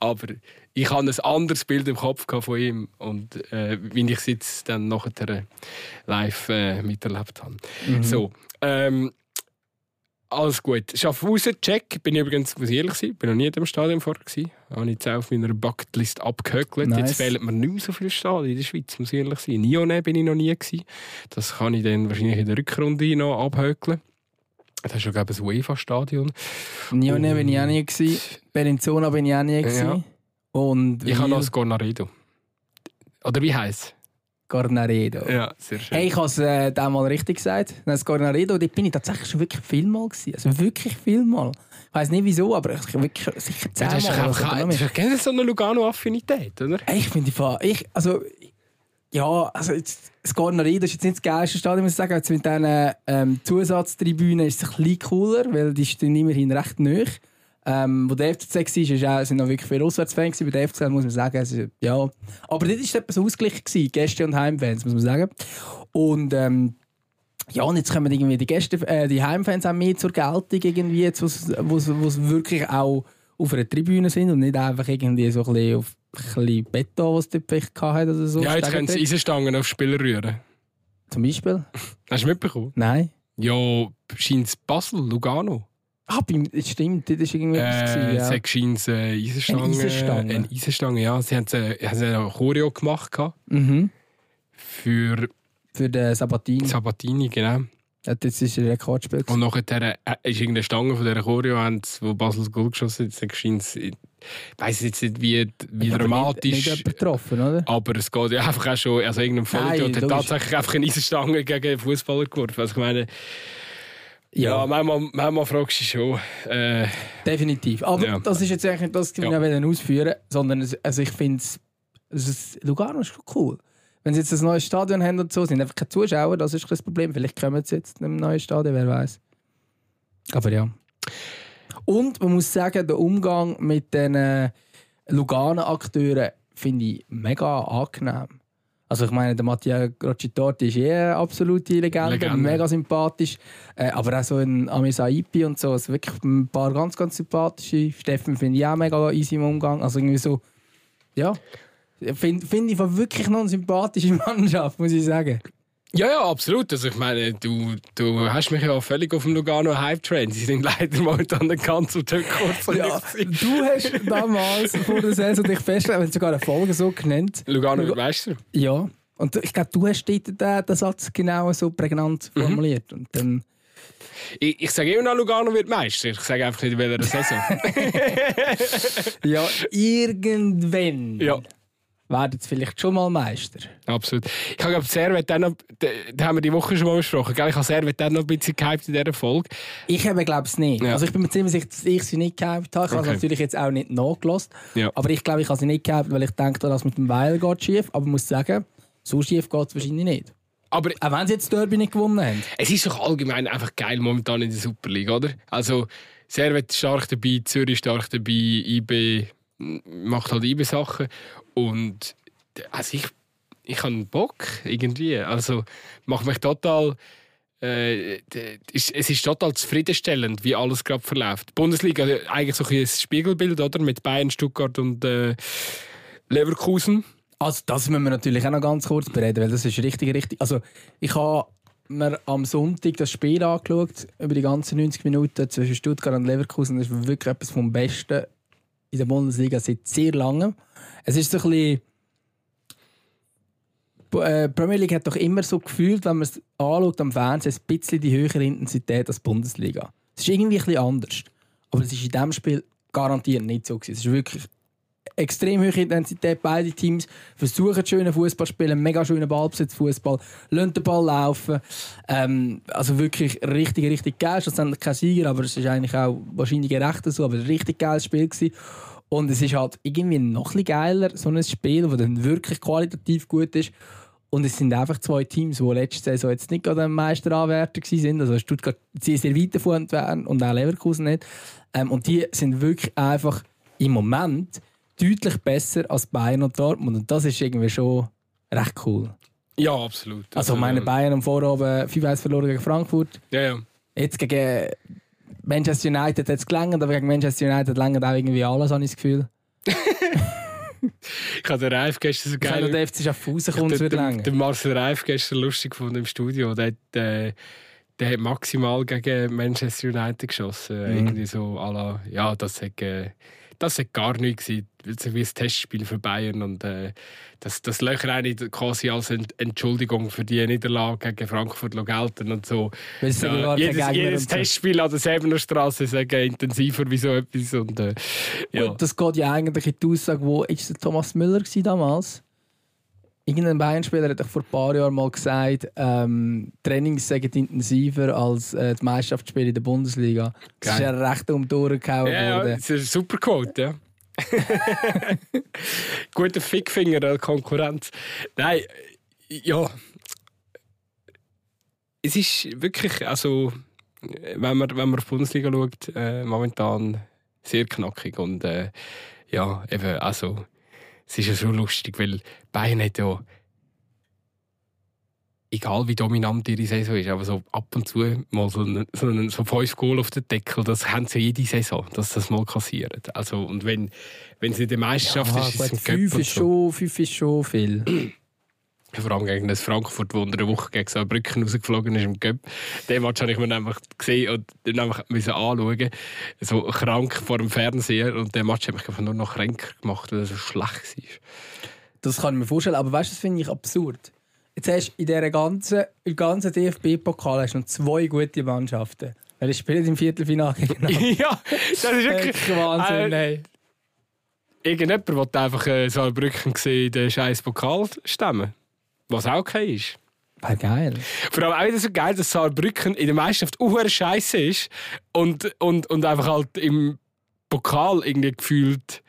aber ich habe ein anderes Bild im Kopf von ihm und äh, wie ich es jetzt dann nachher live äh, miterlebt habe. Mhm. So, ähm, alles gut. Schaffhausen, check. Bin ich übrigens, muss ich ehrlich sein, bin noch nie in dem Stadion vorher gewesen. Habe ich jetzt auf meiner Bucketlist abgehökelt. Nice. Jetzt fehlen mir nicht mehr so viele Stadien in der Schweiz, muss ich ehrlich sein. Nione bin ich noch nie gewesen. Das kann ich dann wahrscheinlich in der Rückrunde noch abhökeln. Das ist ja, glaube ich, ein UEFA-Stadion. Nione bin ich auch nie gewesen. Bellinzona bin ich auch nie gewesen. Ja. Und ich habe noch das Gornaredo. Oder wie heisst es? Cornaredo. Ja, sehr schön. Hey, ich habe es äh, damals richtig gesagt. Das Cornaredo, dort bin ich tatsächlich schon wirklich viel mal gewesen. Also wirklich viel mal. Ich weiß nicht wieso, aber ich wirklich sicher zehnmal. Ja, das ist einfach keine so eine Lugano-Affinität, oder? Hey, ich finde die ich, also ja, also jetzt, das Cornaredo ist jetzt nicht das geilste Stadion, muss ich sagen. Jetzt mit diesen ähm, Zusatztribünen ist es ein bisschen cooler, weil die stehen immerhin recht nah. Ähm, wo der FCZ war, sind noch wirklich viele Auswärtsfans. Bei der FCZ muss man sagen, also, ja. Aber das war etwas ausgeglichen, gewesen, Gäste- und Heimfans, muss man sagen. Und ähm, ja, und jetzt kommen irgendwie die Gäste, äh, die Heimfans auch mehr zur Geltung, irgendwie, jetzt, wo sie wirklich auch auf einer Tribüne sind und nicht einfach irgendwie so ein bisschen auf ein bisschen Beton, was dort vielleicht hatte oder so. Ja, jetzt können sie Eisenstangen auf Spieler rühren. Zum Beispiel? Hast du mitbekommen? Nein. Ja, scheint es Basel, Lugano. Ah, das stimmt, das war irgendwie etwas. Äh, ja. Es scheint eine Eisenstange. Eine Eisenstange. Eine Eisenstange, ja. Sie haben eine Choreo gemacht. Mhm. Für, für den Sabatini. Sabatini, genau. Ja, das ist ein Rekordspiel. Und nachher äh, ist irgendeine Stange von dieser Choreo, wo Basel das Goal geschossen hat. Ich weiß jetzt nicht, wie, wie ja, dramatisch. Nicht, nicht betroffen, oder? Aber es geht ja einfach auch schon. Also, irgendein Vollidiot hat tatsächlich einfach eine Eisenstange gegen Fußballer geworfen. Also, ich meine. Ja, ja manchmal, manchmal fragst du schon. Äh, Definitiv. Aber ja. das ist jetzt eigentlich nicht das, was ich ja. ausführen sondern also ich finde es. Lugano ist cool. wenn sie jetzt ein neues Stadion haben und so, sind einfach keine Zuschauer, das ist kein Problem. Vielleicht kommen sie jetzt in einem neuen Stadion, wer weiß. Aber ja. Und man muss sagen, der Umgang mit den äh, Lugano-Akteuren finde ich mega angenehm. Also ich meine, der Mattia Groccitorti ist eh eine absolute Legende, Legende. mega sympathisch. Äh, aber auch so ein Amisa Ipi und so, also wirklich ein paar ganz, ganz sympathische. Steffen finde ich auch mega easy im Umgang. Also irgendwie so, ja, finde find ich wirklich noch eine sympathische Mannschaft, muss ich sagen. Ja, ja, absolut. Also ich meine, du, du hast mich ja völlig auf dem Lugano Hype Train. Sie sind leider momentan ganz auf den kurzen Ja, du hast damals vor der Saison dich festgelegt, sogar eine Folge so genannt. Lugano wird Meister. Ja. Und ich glaube, du hast dort den, den Satz genau so prägnant formuliert. Und dann, Ich, ich sage immer noch, Lugano wird Meister. Ich sage einfach nicht, in welcher Saison. ja, irgendwann ja, werden vielleicht schon mal Meister. absolut. Ich habe, glaube Servet dann noch, da, haben wir die Woche schon mal besprochen, gell? Ich habe Servet dann noch ein bisschen gehypt in dieser Folge. Ich habe glaube es nicht. Ja. Also ich bin mir ziemlich sicher, dass ich sie nicht gehabt habe. Ich habe Okay. sie natürlich jetzt auch nicht nachgelassen. Ja. Aber ich glaube, ich habe sie nicht gehabt, weil ich denke, das mit dem Weil geht schief. Aber ich muss sagen, so schief geht es wahrscheinlich nicht. Aber Auch wenn sie jetzt Derby nicht gewonnen haben. es ist doch allgemein einfach geil momentan in der Super League, oder? Also, Servet stark dabei, Zürich ist stark dabei, IB macht halt IB-Sachen. Und also ich, ich habe Bock irgendwie. Also, macht mich total. Äh, es ist total zufriedenstellend, wie alles gerade verläuft. Die Bundesliga eigentlich so ein Spiegelbild, oder? Mit Bayern, Stuttgart und äh, Leverkusen. Also das müssen wir natürlich auch noch ganz kurz bereden, weil das ist richtig, richtig... Also ich habe mir am Sonntag das Spiel angeschaut, über die ganzen 90 Minuten zwischen Stuttgart und Leverkusen. Das ist wirklich etwas vom Besten in der Bundesliga seit sehr langem. Es ist so ein bisschen... Die äh, Premier League hat doch immer so gefühlt, wenn man es anschaut am Fernsehen, ein bisschen die höhere Intensität als die Bundesliga. Es ist irgendwie ein anders. Aber es ist in diesem Spiel garantiert nicht so. Gewesen. Es ist wirklich extrem hohe Intensität. Beide Teams versuchen schönen Fußball zu spielen, mega schönen Ballbesitz Fußball, lassen den Ball laufen. Ähm, also wirklich richtig, richtig geil. Schlussendlich kein Sieger, aber es ist eigentlich auch wahrscheinlich gerecht so. Aber ein richtig geiles Spiel gewesen. Und es ist halt irgendwie noch ein geiler, so ein Spiel, das dann wirklich qualitativ gut ist. Und es sind einfach zwei Teams, die letzte Saison jetzt nicht gerade Meisteranwärter waren. Also Stuttgart sehr, sehr weit davon entfernt und auch Leverkusen nicht. Ähm, und die sind wirklich einfach im Moment deutlich besser als Bayern und Dortmund. Und das ist irgendwie schon recht cool. Ja, absolut. Also, meine Bayern am Vorabend 5-1 verloren gegen Frankfurt. Ja, ja. Jetzt gegen Manchester United hat es gelangt, aber gegen Manchester United langt auch irgendwie alles, habe ich das Gefühl. Ich habe den Reif gestern so Geil. Wenn der FC Schaffhausen kommt, es wird länger. der Marcel Reif gestern lustig von im Studio. Der hat, äh, der hat maximal gegen Manchester United geschossen. Mhm. Irgendwie so à la, ja, das hat, äh, das hat gar nichts gewesen. Wie ein Testspiel für Bayern. Und äh, das, das löcher quasi als Ent Entschuldigung für die Niederlage gegen Frankfurt gelten und so. Ja, jedes jedes so. Testspiel an der Säbener Straße ist intensiver wie so etwas. Und, äh, ja. Und das geht ja eigentlich in die Aussage, wo ist der Thomas Müller war damals? Irgendein Bayern-Spieler hat vor ein paar Jahren mal gesagt, ähm, Trainings seien intensiver als äh, die Meisterschaftsspiele in der Bundesliga. Das ist ja recht um die Ohren gehauen Ja, ja, worden. das ist eine super Quote, ja. Guter Fickfinger der Konkurrenz. Nein, ja. Es ist wirklich, also, wenn man, wenn man auf die Bundesliga schaut, äh, momentan sehr knackig. Und äh, ja, eben, also, es ist ja schon lustig, weil Bayern hat ja egal wie dominant ihre Saison ist, aber so ab und zu mal so, ein, so, ein, so fünf Goal auf den Deckel, das haben sie jede Saison, dass das mal kassiert. Also, und wenn, wenn sie in der Meisterschaft Ah, ist, ist es im fünf, ist so. schon, fünf ist schon viel. Vor allem gegen das Frankfurt, wo unter der Woche gegen Saarbrücken rausgeflogen ist im Cup. Den Match habe ich mir einfach gesehen und dann einfach müssen anschauen. So krank vor dem Fernseher. Und der Match hat mich einfach nur noch kränker gemacht, weil er so schlecht war. Das kann ich mir vorstellen. Aber weißt du, das finde ich absurd. Jetzt hast du in dieser ganzen, im ganzen DFB-Pokal hast du noch zwei gute Mannschaften. Weil ich spiele im Viertelfinale gegen ja, das ist wirklich Wahnsinn, Äh, ey. Irgendjemand will einfach äh, Saarbrücken sehen, den scheiß Pokal stemmen. Was auch okay ist. Wäre geil. Vor allem auch wieder so geil, dass Saarbrücken in der Meisterschaft uhr scheiße ist und, und, und einfach halt im Pokal irgendwie gefühlt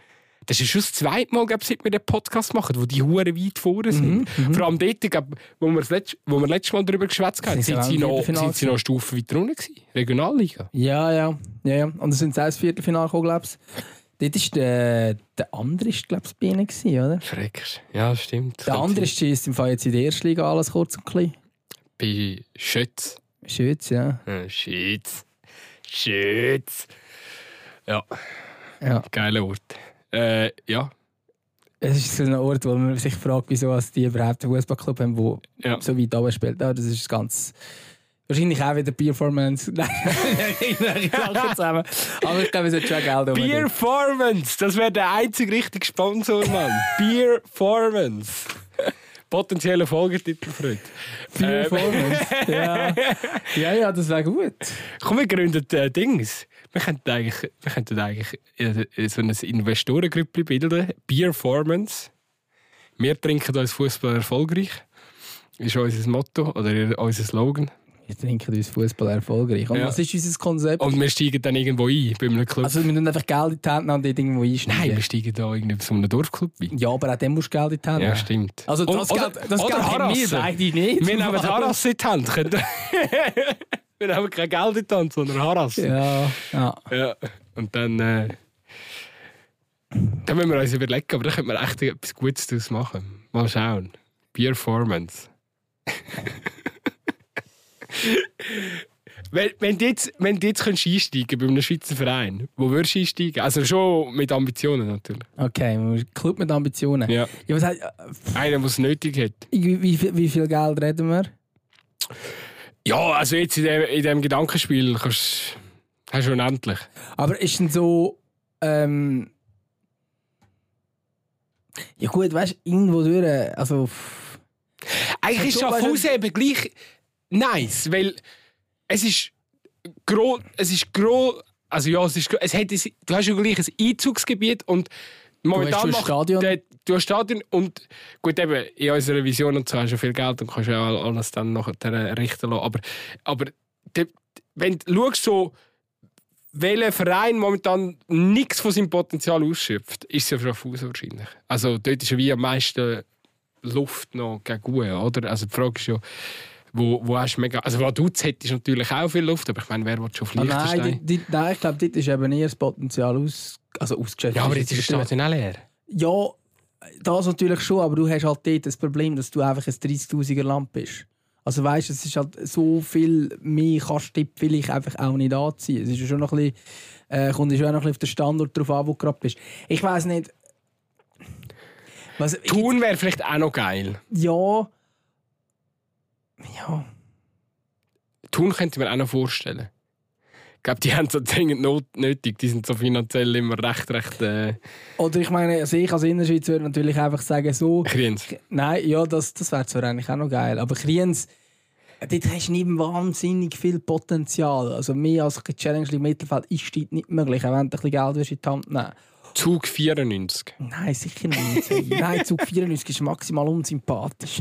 Das ist schon das zweite Mal, glaub, seit wir den Podcast machen, wo die Huren weit vorne sind. Mhm, Vor allem dort, glaub, wo wir, das letzte, wo wir letztes Mal darüber geschwätzt haben, Sind sie noch, sind sie noch eine Stufe weiter unten gewesen. Regionalliga. Ja, ja, ja, ja. Und dann sind sie auch ins Viertelfinale gekommen, glaube ich. Dort war der, der andere, glaube ich, bei ihnen, oder? Schreckst. Ja, stimmt. Der andere schießt im Fall jetzt in der ersten Liga alles kurz und klein. Bei Schütz. Schütz, ja. Schütz. Schütz. Ja, ja. geiler Ort. Äh, ja. Es ist so ein Ort, wo man sich fragt, wieso die überhaupt einen Fußballclub haben, der Ja. so weit oben spielt. Ja, das ist ganz. Wahrscheinlich auch wieder Performance. Nein, zusammen. Aber ich glaube, es hat schon Geld um. Beerformance, das wäre der einzige richtige Sponsor, Mann. Beerformance. Potenzieller Folgetitel, Freund. Performance. ja. ja, ja, das wäre gut. Komm, wir gründen äh, Dings. Wir könnten eigentlich, wir könnten eigentlich so ein Investorengrüppli bilden. Beerformance. Wir trinken als Fußball erfolgreich. Ist unser Motto oder unser Slogan. Wir trinken uns Fußball erfolgreich. Und Ja. was ist unser Konzept? Und wir steigen dann irgendwo ein bei einem Club. Also, wir müssen einfach Geld in die Hand nehmen und dort irgendwo einsteigen. Nein, wir steigen da irgendwie so einem Dorfclub ein. Ja, aber auch dem musst du Geld in die Hand Ja, nehmen. stimmt. Also, das Und- Geld, das oder Geld haben wir beide nicht. Wir nehmen Haras in die Hand. Wir haben kein Geld in die Hand, sondern Haras. Ja, ja. Ja. Und dann. Äh, dann müssen wir uns überlegen, aber da könnte man echt etwas Gutes daraus machen. Mal schauen. Performance. wenn, wenn du jetzt, wenn du jetzt könntest einsteigen bei einem Schweizer Verein, wo würdest du einsteigen? Also schon mit Ambitionen natürlich. Okay, Club mit Ambitionen. Ja. Ja, was heißt, Einer, der es nötig hat. wie, wie, viel- wie viel Geld reden wir? Ja, also jetzt in dem, in dem Gedankenspiel kannst hast du unendlich. Aber ist denn so. Ähm, ja, gut, weißt du, irgendwo durch. Also. Eigentlich ist Schaffhausen eben gleich nice, weil es ist gro, es ist gro, also ja, es ist, es hat, du hast ja gleich ein Einzugsgebiet und momentan macht. Der, du hast Stadion und gut eben in unserer Vision und so hast du viel Geld und kannst ja all- alles dann nachher richten lassen, aber, aber wenn du schaust, so welcher Verein momentan nichts von seinem Potenzial ausschöpft, ist es ja Schaffhausen wahrscheinlich. Also dort ist ja wie am meisten Luft noch gegen Uhr, oder? Also die Frage ist ja, wo, wo hast du mega... Also Vaduz hättest natürlich auch viel Luft, aber ich meine, wer will schon auf Ah, nein, Liechtenstein? die, die, nein, ich glaube, dort ist eben eher das Potenzial aus, also ausgeschöpft. ja, aber jetzt ist das Stadion leer. Ja, das natürlich schon, aber du hast halt dort das Problem, dass du einfach ein 30.000er Land bist. Also weißt, es ist halt so viel mehr kannst du vielleicht einfach auch nicht anziehen. Es ist ja schon noch ein bisschen, äh, kommt schon noch ein bisschen auf den Standort drauf an, wo du gerade bist. Ich weiß nicht. Was, Thun wäre vielleicht auch noch geil. ja. Ja. Thun könnte ich mir auch noch vorstellen. Ich glaube, die haben so dringend not nötig. Die sind so finanziell immer recht, recht äh, Oder ich meine, also ich als Innerschweiz würde natürlich einfach sagen, so. Kriens. Nein, ja, das, das wäre zwar eigentlich auch noch geil. Aber Kriens, dort hast du nicht wahnsinnig viel Potenzial. Also mehr als Challenge League Mittelfeld ist dort nicht möglich, auch wenn du ein bisschen Geld in die Hand nehmen Zug 94. Nein, sicher nicht. Nein, Zug 94 ist maximal unsympathisch.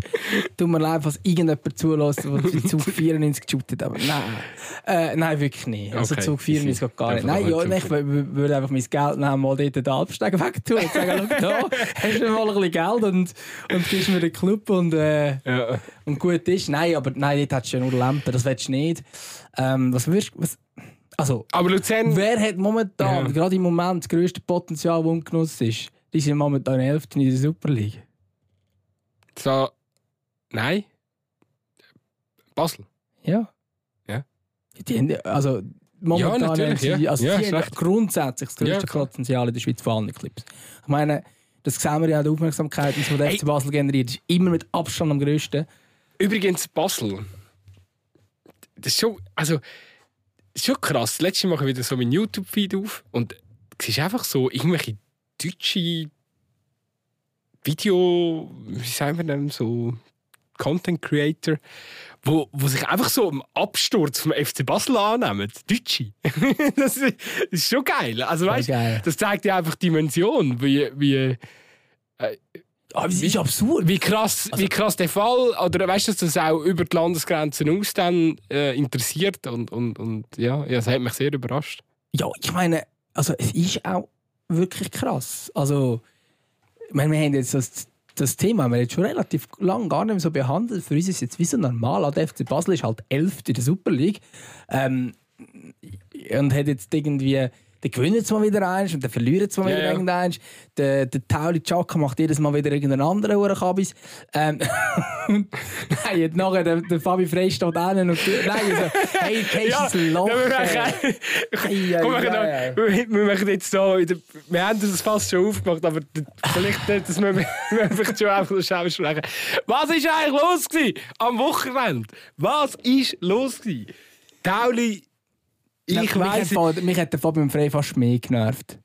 Tut mir leid, was irgendjemand zulässt, der Zug 94 shootet, aber nein. Äh, nein, wirklich nicht. Also Okay, Zug 94 geht gar nicht. Nein, ja, ich wür- würde einfach mein Geld nehmen, mal dort den Alpsteg wegtun und sagen, schau da, hast du mal ein bisschen Geld und, und gibst mir den Club und, äh, Ja. und gut ist. Nein, aber nein, dort hättest du ja nur Lampen, das willst du nicht. Ähm, was würdest was, also, Aber Luzern... Wer hat momentan, Ja. gerade im Moment, das grösste Potenzial, das ungenutzt ist? Die sind momentan 11. in der Super League. So... Nein. Basel. Ja. Ja. Die haben, also, momentan Ja, natürlich, haben sie, also Ja, haben grundsätzlich das grösste Ja. Potenzial in der Schweiz für alle Clips. Ich meine, das sehen wir ja, die Aufmerksamkeit, die der Hey. FC Basel generiert, ist immer mit Abstand am grössten. Übrigens, Basel. Das ist schon. Also. Das ist schon krass. Letztes Mal mache ich wieder so meinen YouTube-Feed auf und es ist einfach so irgendwelche deutsche Video. Wie sagen wir denn? So. Content Creator, wo, wo sich einfach so im Absturz vom FC Basel annehmen. Deutsche. das, ist, das ist schon geil. Also, weißt, das zeigt ja einfach die Dimension, wie, wie, Aber es ist absurd. wie krass, Also wie krass der Fall, oder weißt du, dass das auch über die Landesgrenzen aus dann äh, interessiert und, und, und ja, ja, das hat mich sehr überrascht. Ja, ich meine, also es ist auch wirklich krass. Also, ich meine, wir haben jetzt das, das Thema haben wir jetzt schon relativ lange gar nicht mehr so behandelt. Für uns ist es jetzt wie so normal. Auch Der FC Basel ist halt elft in der Super League. Ähm, und hat jetzt irgendwie dann gewinnen sie mal wieder eins und dann verlieren sie mal wieder ja. irgendeins. Der, der Tauli Chaka macht jedes Mal wieder irgendeinen anderen Hurenkabis. Ähm, und nein, und nachher der, der Fabi Frey steht hin und nein, also, hey, Case ja, Loch. wir, ey. machen, Ei, ei, Komm, wir, machen jetzt so, wir haben das fast schon aufgemacht, aber vielleicht äh, das müssen wir, wir vielleicht schon einfach schnell besprechen. Was ist eigentlich los gewesen am Wochenende? Was ist los gewesen? Tauli, ich Fa- mich hat der Fabian Frey fast mehr genervt.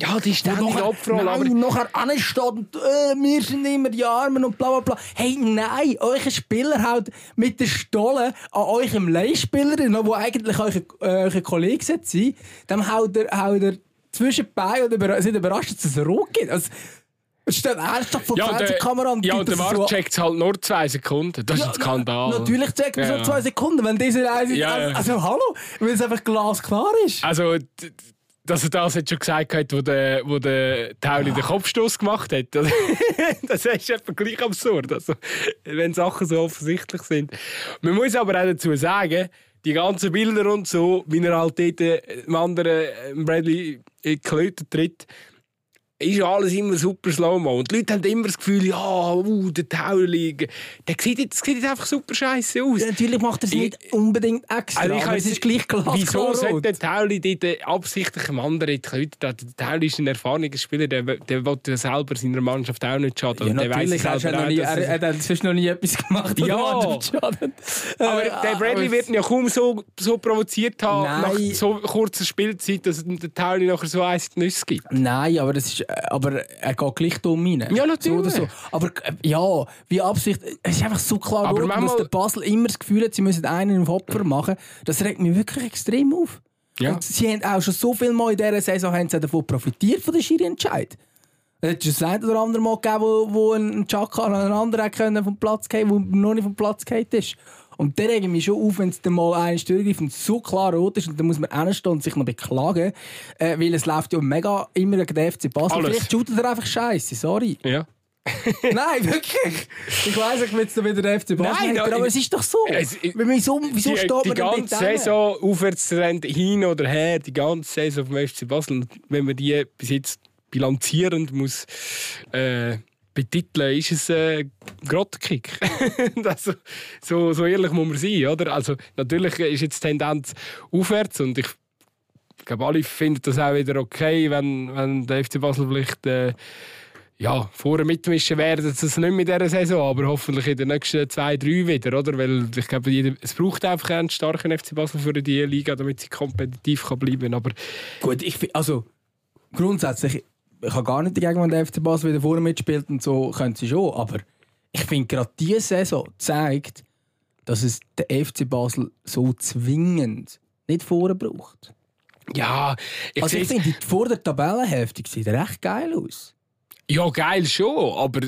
ja, die ständige aber nein, nachher ansteht und äh, wir sind immer die Armen und bla bla bla. Hey, nein, euer Spieler haut mit der Stolle an eurem Leihspieler, der eigentlich euer, äh, euer Kollege sein sollte, dann haut er, haut er zwischen die Beine und über, sind überrascht, dass es rot gibt. Also, es steht ernsthaft vor ja, der Fernsehkamera und ja, gibt der Wart so- checkt halt nur zwei Sekunden. Das ist ein Skandal. Natürlich checkt man Ja. so zwei Sekunden, wenn diese Reise. Ja, ja. Also, hallo, weil es einfach glasklar ist. Also, dass er das jetzt schon gesagt hat, wo der, wo der Tauli den Kopfstoß gemacht hat, das, ist etwa gleich absurd. Also, wenn Sachen so offensichtlich sind. Man muss aber auch dazu sagen, die ganzen Bilder und so, wie er halt dort äh, dem anderen äh, Bradley in die Klöte tritt, ist alles immer super slow-mo. Und die Leute haben immer das Gefühl, ja, uh, der Tauli, der sieht, jetzt- sieht jetzt einfach super scheiße aus. Ja, natürlich macht er es nicht unbedingt extra, Also ich aber es ist gleich glasklar Wieso rot. sollte der Tauli dort äh, absichtlich einem anderen treten? Der Tauli ist ein erfahrener Spieler, der, der will ja selber seiner Mannschaft auch nicht schaden. Ja, Und der natürlich, er, noch nie, er, es- er hat sonst noch nie etwas gemacht, Ja. schadet. aber Äh, der Bradley aber wird ja kaum so, so provoziert haben, Nein. nach so kurzer Spielzeit, dass der Tauli nachher so eins in die Nüsse gibt. Nein, aber, das ist, äh, aber er geht gleich dumm rein. Ja, natürlich. So oder so. Aber äh, ja, wie Absicht, es ist einfach so klar, Aber rot, dass der Basel immer das Gefühl hat, sie müssen einen auf Opfer machen. Das regt mich wirklich extrem auf. Ja. Und sie haben auch schon so viel Mal in dieser Saison haben sie davon profitiert, von der Schiri-Entscheid. Es hat schon das eine oder andere Mal gegeben, wo, wo ein Chaka an einen anderen können vom Platz gehen der noch nicht vom Platz gefallen ist. Und der regt mich schon auf, wenn es dann mal einen durchgreift und so klar rot ist und dann muss man hinstehen und sich noch beklagen, äh, weil es läuft ja mega immer gegen den FC Basel. Alles. Vielleicht shootet er einfach scheiße, sorry. Ja. Nein, wirklich. Ich weiss, ich will jetzt wieder den FC Basel Nein, da- aber es ist doch so. Es- wieso wieso Die, steht die man denn ganze? Saison, Aufwärtstrend hin oder her, die ganze Saison vom FC Basel, wenn man die bis jetzt bilanzierend muss äh, betiteln, ist es äh, Grottenkick. also, so, so ehrlich muss man sein, oder? Also natürlich ist jetzt die Tendenz aufwärts und ich ich glaube, alle finden das auch wieder okay, wenn, wenn der FC Basel vielleicht äh, ja, vorher mitmischen werden sie es nicht mit dieser Saison, aber hoffentlich in den nächsten zwei, drei wieder, oder? Weil ich glaube, jeder, es braucht einfach einen starken FC Basel für die Liga, damit sie kompetitiv kann bleiben kann. Aber Gut, ich also grundsätzlich, ich habe gar nicht dagegen, wenn der FC Basel wieder vorne mitspielt und so, können sie schon. Aber ich finde, gerade diese Saison zeigt, dass es der FC Basel so zwingend nicht vorne braucht. ja, ich Also ich finde, die vor der Tabellenhälfte sieht recht geil aus. ja, geil schon, aber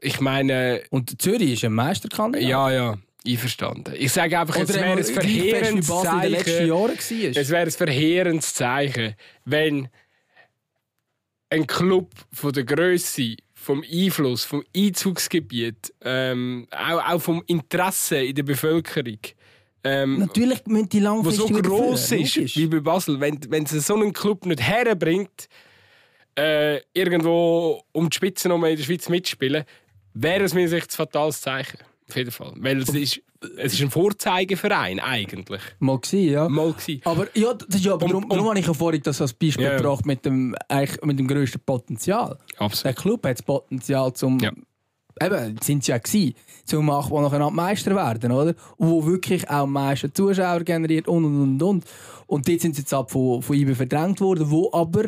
ich meine, Und Zürich ist ein Meisterkandidat. ja, ja, einverstanden. Ich sage einfach, es Oder wäre ein verheerendes Zeichen. Es wäre ein verheerendes Zeichen, wenn ein Club von der Größe, vom Einfluss, vom Einzugsgebiet, ähm, auch, auch vom Interesse in der Bevölkerung, ähm, Natürlich müssen die langfristig so groß ist logisch. wie bei Basel, wenn, wenn es so einen Club nicht herbringt, äh, irgendwo um die Spitze nochmal in der Schweiz mitspielen, wäre es mir ein fatales Zeichen. Auf jeden Fall. Weil es ist, es ist ein Vorzeigeverein eigentlich. Mal gewesen, ja. Mal gewesen. Aber ja, das ist ja, aber Um- darum, um- darum habe ich ja vorhin das als Beispiel Ja, gebracht mit dem, eigentlich mit dem grössten Potenzial. Absolut. Der Club hat das Potenzial zum, Ja. eben, sind sie ja gewesen, zum auch mal nachher Meister werden, oder? Und wo wirklich auch am meisten Zuschauer generiert und und und und. Und dort sind sie jetzt ab von, von IBE verdrängt worden, wo aber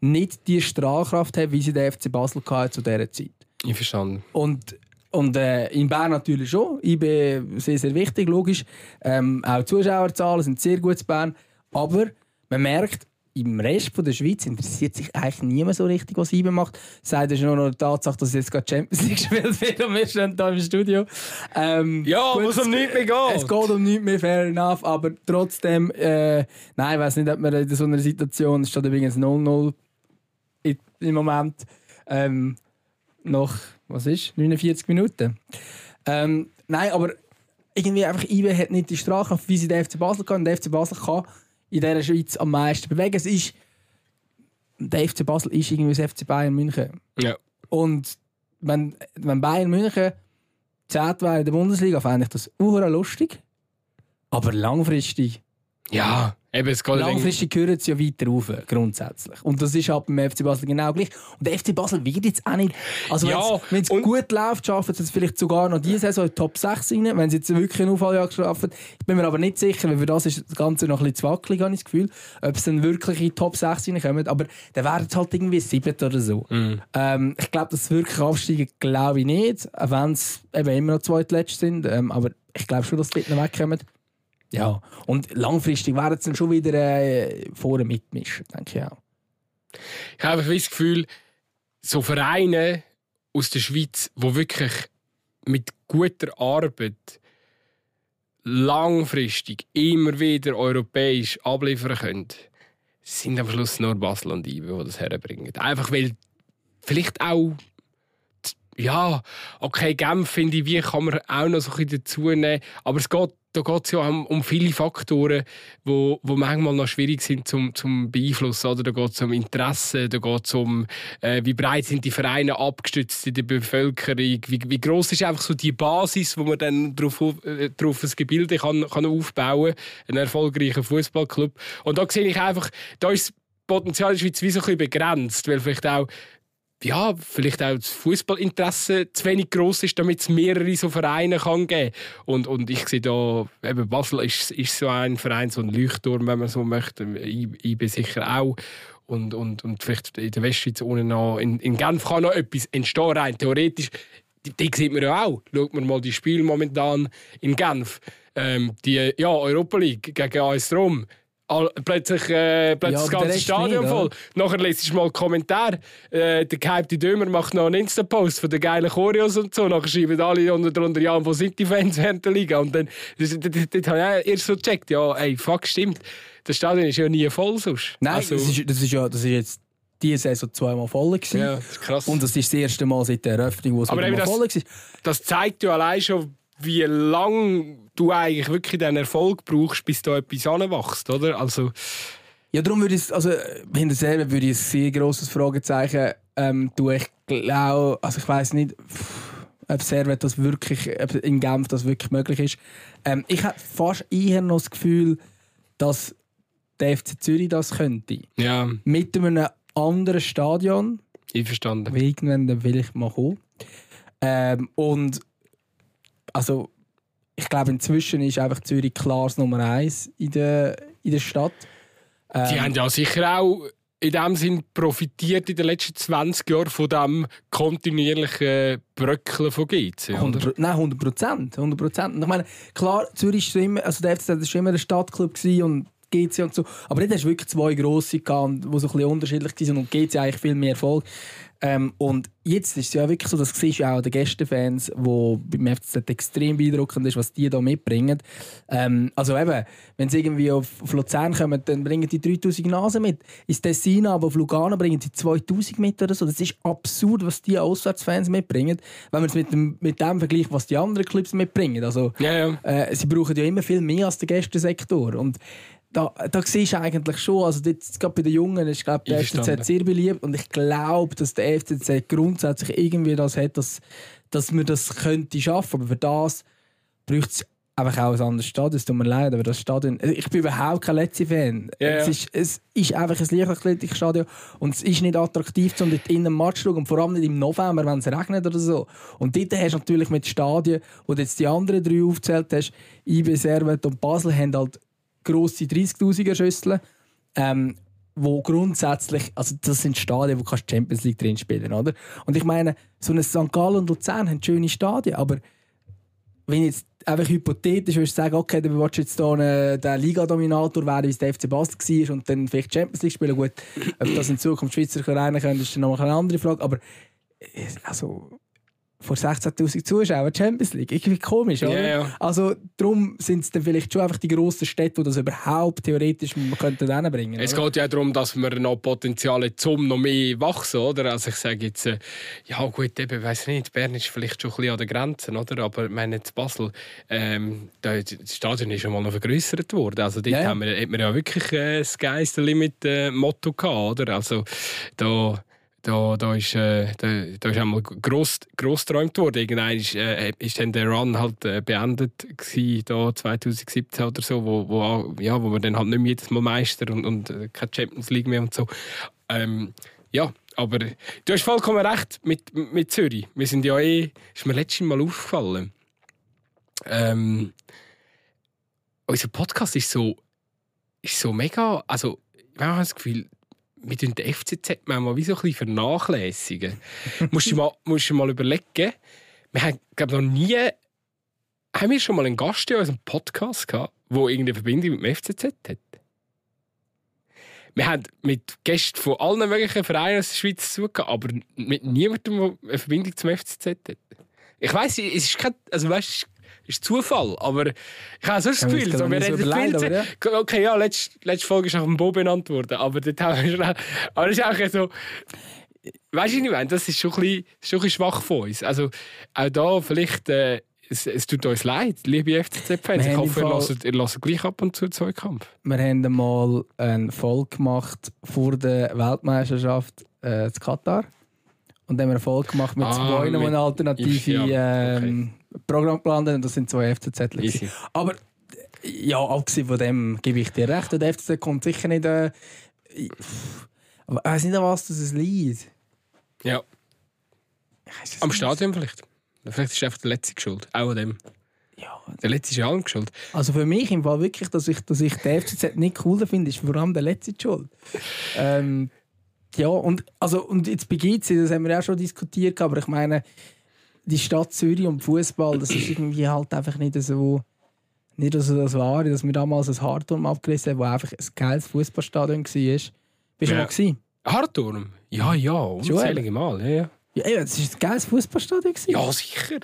nicht die Strahlkraft haben, wie sie der FC Basel hatte zu dieser Zeit. Einverstanden. Und, und äh, in Bern natürlich schon. IB sehr, sehr wichtig, logisch. Ähm, auch die Zuschauerzahlen sind sehr gut in Bern. Aber man merkt, im Rest von der Schweiz interessiert sich eigentlich niemand so richtig, was IBE macht. Sei das nur noch die Tatsache, dass jetzt gerade Champions League gespielt wird und wir stehen hier im Studio. Ähm, Ja, wo es um nichts mehr geht. Es geht um nichts mehr, fair enough. Aber trotzdem, äh, nein, ich weiß nicht, ob man in so einer Situation, es steht übrigens 0-0 im Moment. Ähm, noch, was ist, 49 Minuten. Ähm, nein, aber irgendwie einfach IB hat nicht die Strahlkraft, wie sie der FC Basel kann. Der FC Basel kann in dieser Schweiz am meisten bewegen. Es ist, der FC Basel ist irgendwie das FC Bayern München. Ja. Und wenn, wenn Bayern München zehnt wäre in der Bundesliga, fände ich das auch lustig. Aber langfristig, Ja, eben, es geht langfristig gehören sie ja weiter rauf, grundsätzlich. Und das ist halt beim FC Basel genau gleich. Und der FC Basel wird jetzt auch nicht... Also Ja, wenn es gut läuft, schaffen sie es vielleicht sogar noch diese Saison in die Top 6 rein, wenn sie jetzt wirklich einen Auffahrjahr schaffen. Ich bin mir aber nicht sicher, weil für das ist das Ganze noch ein bisschen zu wackelig, habe ich das Gefühl, ob sie dann wirklich in die Top 6 reinkommen. Aber dann wären es halt irgendwie 7 oder so. Mhm. Ähm, ich glaube, dass sie wirklich aufsteigen, glaube ich nicht, auch wenn es eben immer noch zweitletzt sind. Ähm, aber ich glaube schon, dass sie dort noch wegkommen. Ja, und langfristig werden sie dann schon wieder äh, vorne mitmischen, denke ich auch. Ich habe einfach das Gefühl, so Vereine aus der Schweiz, die wirklich mit guter Arbeit langfristig immer wieder europäisch abliefern können, sind am Schluss nur Basel und Ibe, die das herbringen. Einfach weil vielleicht auch ja, okay, Genf finde ich, wie kann man auch noch so ein bisschen dazu nehmen. Aber es geht, da geht es ja um, um viele Faktoren, wo, wo manchmal noch schwierig sind zum, zum beeinflussen. Oder? Da geht es um Interesse, da geht es um, äh, wie breit sind die Vereine abgestützt in der Bevölkerung, wie, wie groß ist einfach so die Basis, wo man dann darauf, äh, darauf ein Gebilde kann, kann aufbauen kann, ein erfolgreicher Fußballclub. Und da sehe ich einfach, da ist das Potenzial Schweiz wie so ein bisschen begrenzt, weil vielleicht auch ja, vielleicht auch das Fußballinteresse zu wenig groß ist, damit es mehrere so Vereine kann geben und und ich sehe da eben Basel ist, ist so ein Verein so ein Leuchtturm, wenn man so möchte, ich, bin sicher auch und, und, und vielleicht in der Westschweiz ohne noch in, in Genf kann noch etwas entstehen rein theoretisch die, die sieht man ja auch. Schaut man mal die Spiele momentan in Genf. Ähm, die ja, Europa League gegen AS Rom. All, plötzlich äh, plötzlich Ja, das ganze Stadion nicht, voll. oder? Nachher lest ich mal einen Kommentar. Äh, der gehypte Dömer macht noch einen Insta-Post von den geilen Choreos und so. Nachher schreiben alle unter drunter, ja, wo sind die Fans während der Liga? Und dann das, das, das, das habe ich erst so gecheckt. Ja, ey, fuck, stimmt. Das Stadion ist ja nie voll sonst. Nein, Also, das, ist, das ist ja das ist jetzt diese Saison zweimal voll gewesen. ja, das ist krass. Und das ist das erste Mal seit der Eröffnung, wo es voll war. das zeigt ja allein schon, wie lange du eigentlich wirklich den Erfolg brauchst, bis da etwas anwächst, oder? Also, Ja, darum würde ich, also hinter selber würde ich ein sehr grosses Fragezeichen ähm, tun. Ich glaube, also ich weiß nicht, ob Servet das wirklich, ob in Genf das wirklich möglich ist. Ähm, ich habe fast eher noch das Gefühl, dass der FC Zürich das könnte. ja, Mit einem anderen Stadion, einverstanden. irgendwann dann vielleicht mal kommen. Ähm, und also ich glaube inzwischen ist einfach Zürich klar das Nummer eins in der, in der Stadt. Ähm, haben ja sicher auch in dem Sinn profitiert in den letzten 20 Jahren von dem kontinuierlichen Bröckeln von GC, oder? 100, nein, 100 Prozent. 100 Prozent. Ich meine, klar, Zürich war immer, also der FCZ war schon immer ein Stadtclub und GC und so. Aber dort hast du wirklich zwei grosse gehabt, die so ein bisschen unterschiedlich waren und GC eigentlich viel mehr Erfolg. Ähm, und jetzt ist es ja wirklich so, das siehst du auch den Gästefans, wo beim FCZ extrem beeindruckend ist, was die da mitbringen. Ähm, also eben, wenn sie irgendwie auf, auf Luzern kommen, dann bringen die 3000 Nasen mit. Ins Tessin, aber auf Lugano bringen die 2000 mit oder so. Das ist absurd, was die Auswärtsfans mitbringen, wenn man es mit dem, mit dem vergleicht, was die anderen Clubs mitbringen. Also, Ja, ja. äh, sie brauchen ja immer viel mehr als der Gästensektor. Und da, da siehst du eigentlich schon, also jetzt, gerade bei den Jungen ist glaub, der. FCZ sehr beliebt und ich glaube, dass der FCZ grundsätzlich irgendwie das hat, dass, dass man das könnte schaffen. Aber für das braucht es einfach auch ein anderes Stadion. Es tut mir leid, aber das Stadion... Ich bin überhaupt kein Letzi-Fan. Ja, es, ist, es ist einfach ein Leichtathletikstadion und es ist nicht attraktiv, um dort innen Match zu schauen. Und vor allem nicht im November, wenn es regnet oder so. Und dort hast du natürlich mit Stadien, wo du jetzt die anderen drei aufgezählt hast, IB, Servet und Basel, haben halt grosse 30'000er Schüsseln. Ähm, wo grundsätzlich, also das sind Stadien, wo kannst Champions League drin spielen, oder? Und ich meine, so ein St. Gallen und Luzern haben schöne Stadien, aber wenn jetzt einfach hypothetisch würdest du sagen, okay, dann willst du jetzt hier der Liga-Dominator werden, wie es der FC Basel war und dann vielleicht Champions League spielen, gut, ob das in Zukunft Schweizer Vereine können, ist dann noch eine andere Frage, aber äh, also vor 16'000 Zuschauern Champions League. Irgendwie komisch, oder? Ja, ja. Also darum sind es dann vielleicht schon einfach die grossen Städte, die das überhaupt theoretisch man könnte Es geht ja darum, dass wir noch Potenzial haben, um noch mehr wachsen, oder? Also ich sage jetzt, äh, ja gut, eben, weiß nicht, Bern ist vielleicht schon ein bisschen an den Grenzen, oder? Aber ich meine jetzt Basel, ähm, da, das Stadion ist schon mal noch vergrößert worden. Also dort ja. haben wir, hat man ja wirklich äh, das Limit äh, Motto gehabt, oder? Also da da, da ist, äh, da, da ist einmal gross, gross geträumt worden. Irgendwann ist, äh, ist dann der Run halt äh, beendet gewesen, da 2017 oder so, wo, wo, ja, wo wir dann halt nicht mehr jedes Mal Meister und, und äh, keine Champions League mehr und so. Ähm, ja, aber du hast vollkommen recht mit, mit Zürich. Wir sind ja eh, ist mir letztes Mal aufgefallen. Ähm, unser Podcast ist so, ist so mega, also ich habe das Gefühl, wir tun den FCZ manchmal wie so ein bisschen vernachlässigen. musst, du mal, musst du mal überlegen, wir haben, glaube noch nie, haben wir schon mal einen Gast in unserem Podcast gehabt, der irgendeine Verbindung mit dem FCZ hat? Wir haben mit Gästen von allen möglichen Vereinen aus der Schweiz zu tun, gehabt, aber mit niemandem, der eine Verbindung zum FCZ hat. Ich weiss, es ist kein, also weißt, ist Zufall, aber ich habe so das Ja, Gefühl, so, wir reden viel zu... Okay, ja, letzte, letzte Folge ist nach dem Bo benannt worden, aber dort haben wir schon... Aber das ist auch so... Weißt du, ich meine? Das ist schon ein bisschen, schon ein bisschen schwach von uns. Also auch da vielleicht... Äh, es, es tut uns leid, liebe FCZ-Fans. Ich hoffe, ihr hört, ihr hört gleich ab und zu Zweikampf. Wir haben einmal eine Folge gemacht vor der Weltmeisterschaft äh, in Katar. Und dann haben wir eine Folge gemacht mit Ah, zwei, mit- eine alternative Ja, ähm, Programm geplant haben. Und das sind zwei FCZ. Aber ja, abgesehen von dem gebe ich dir recht. Der FCZ kommt sicher nicht. Äh, ich weiß nicht, an was das liegt. Ja, am. Stadion vielleicht. Vielleicht ist einfach der Letzte schuld. Auch an dem. Ja, Der Letzte ist ja allem schuld. Also für mich im Fall wirklich, dass ich, dass ich den FCZ nicht cool finde, ist vor allem der letzte Schuld. Ähm, ja, und, also, und jetzt bei GC, das haben wir ja auch schon diskutiert, aber ich meine, die Stadt Zürich und Fußball, das ist irgendwie halt einfach nicht so, nicht so das Wahre, dass wir damals ein Hardturm abgerissen haben, wo einfach ein geiles Fußballstadion war. Bist du Ja. mal gewesen? Hartturm? Ja, ja, unzählige Mal. Ja, ja. Ja, eben, das war ein geiles Fußballstadion. ja sicher.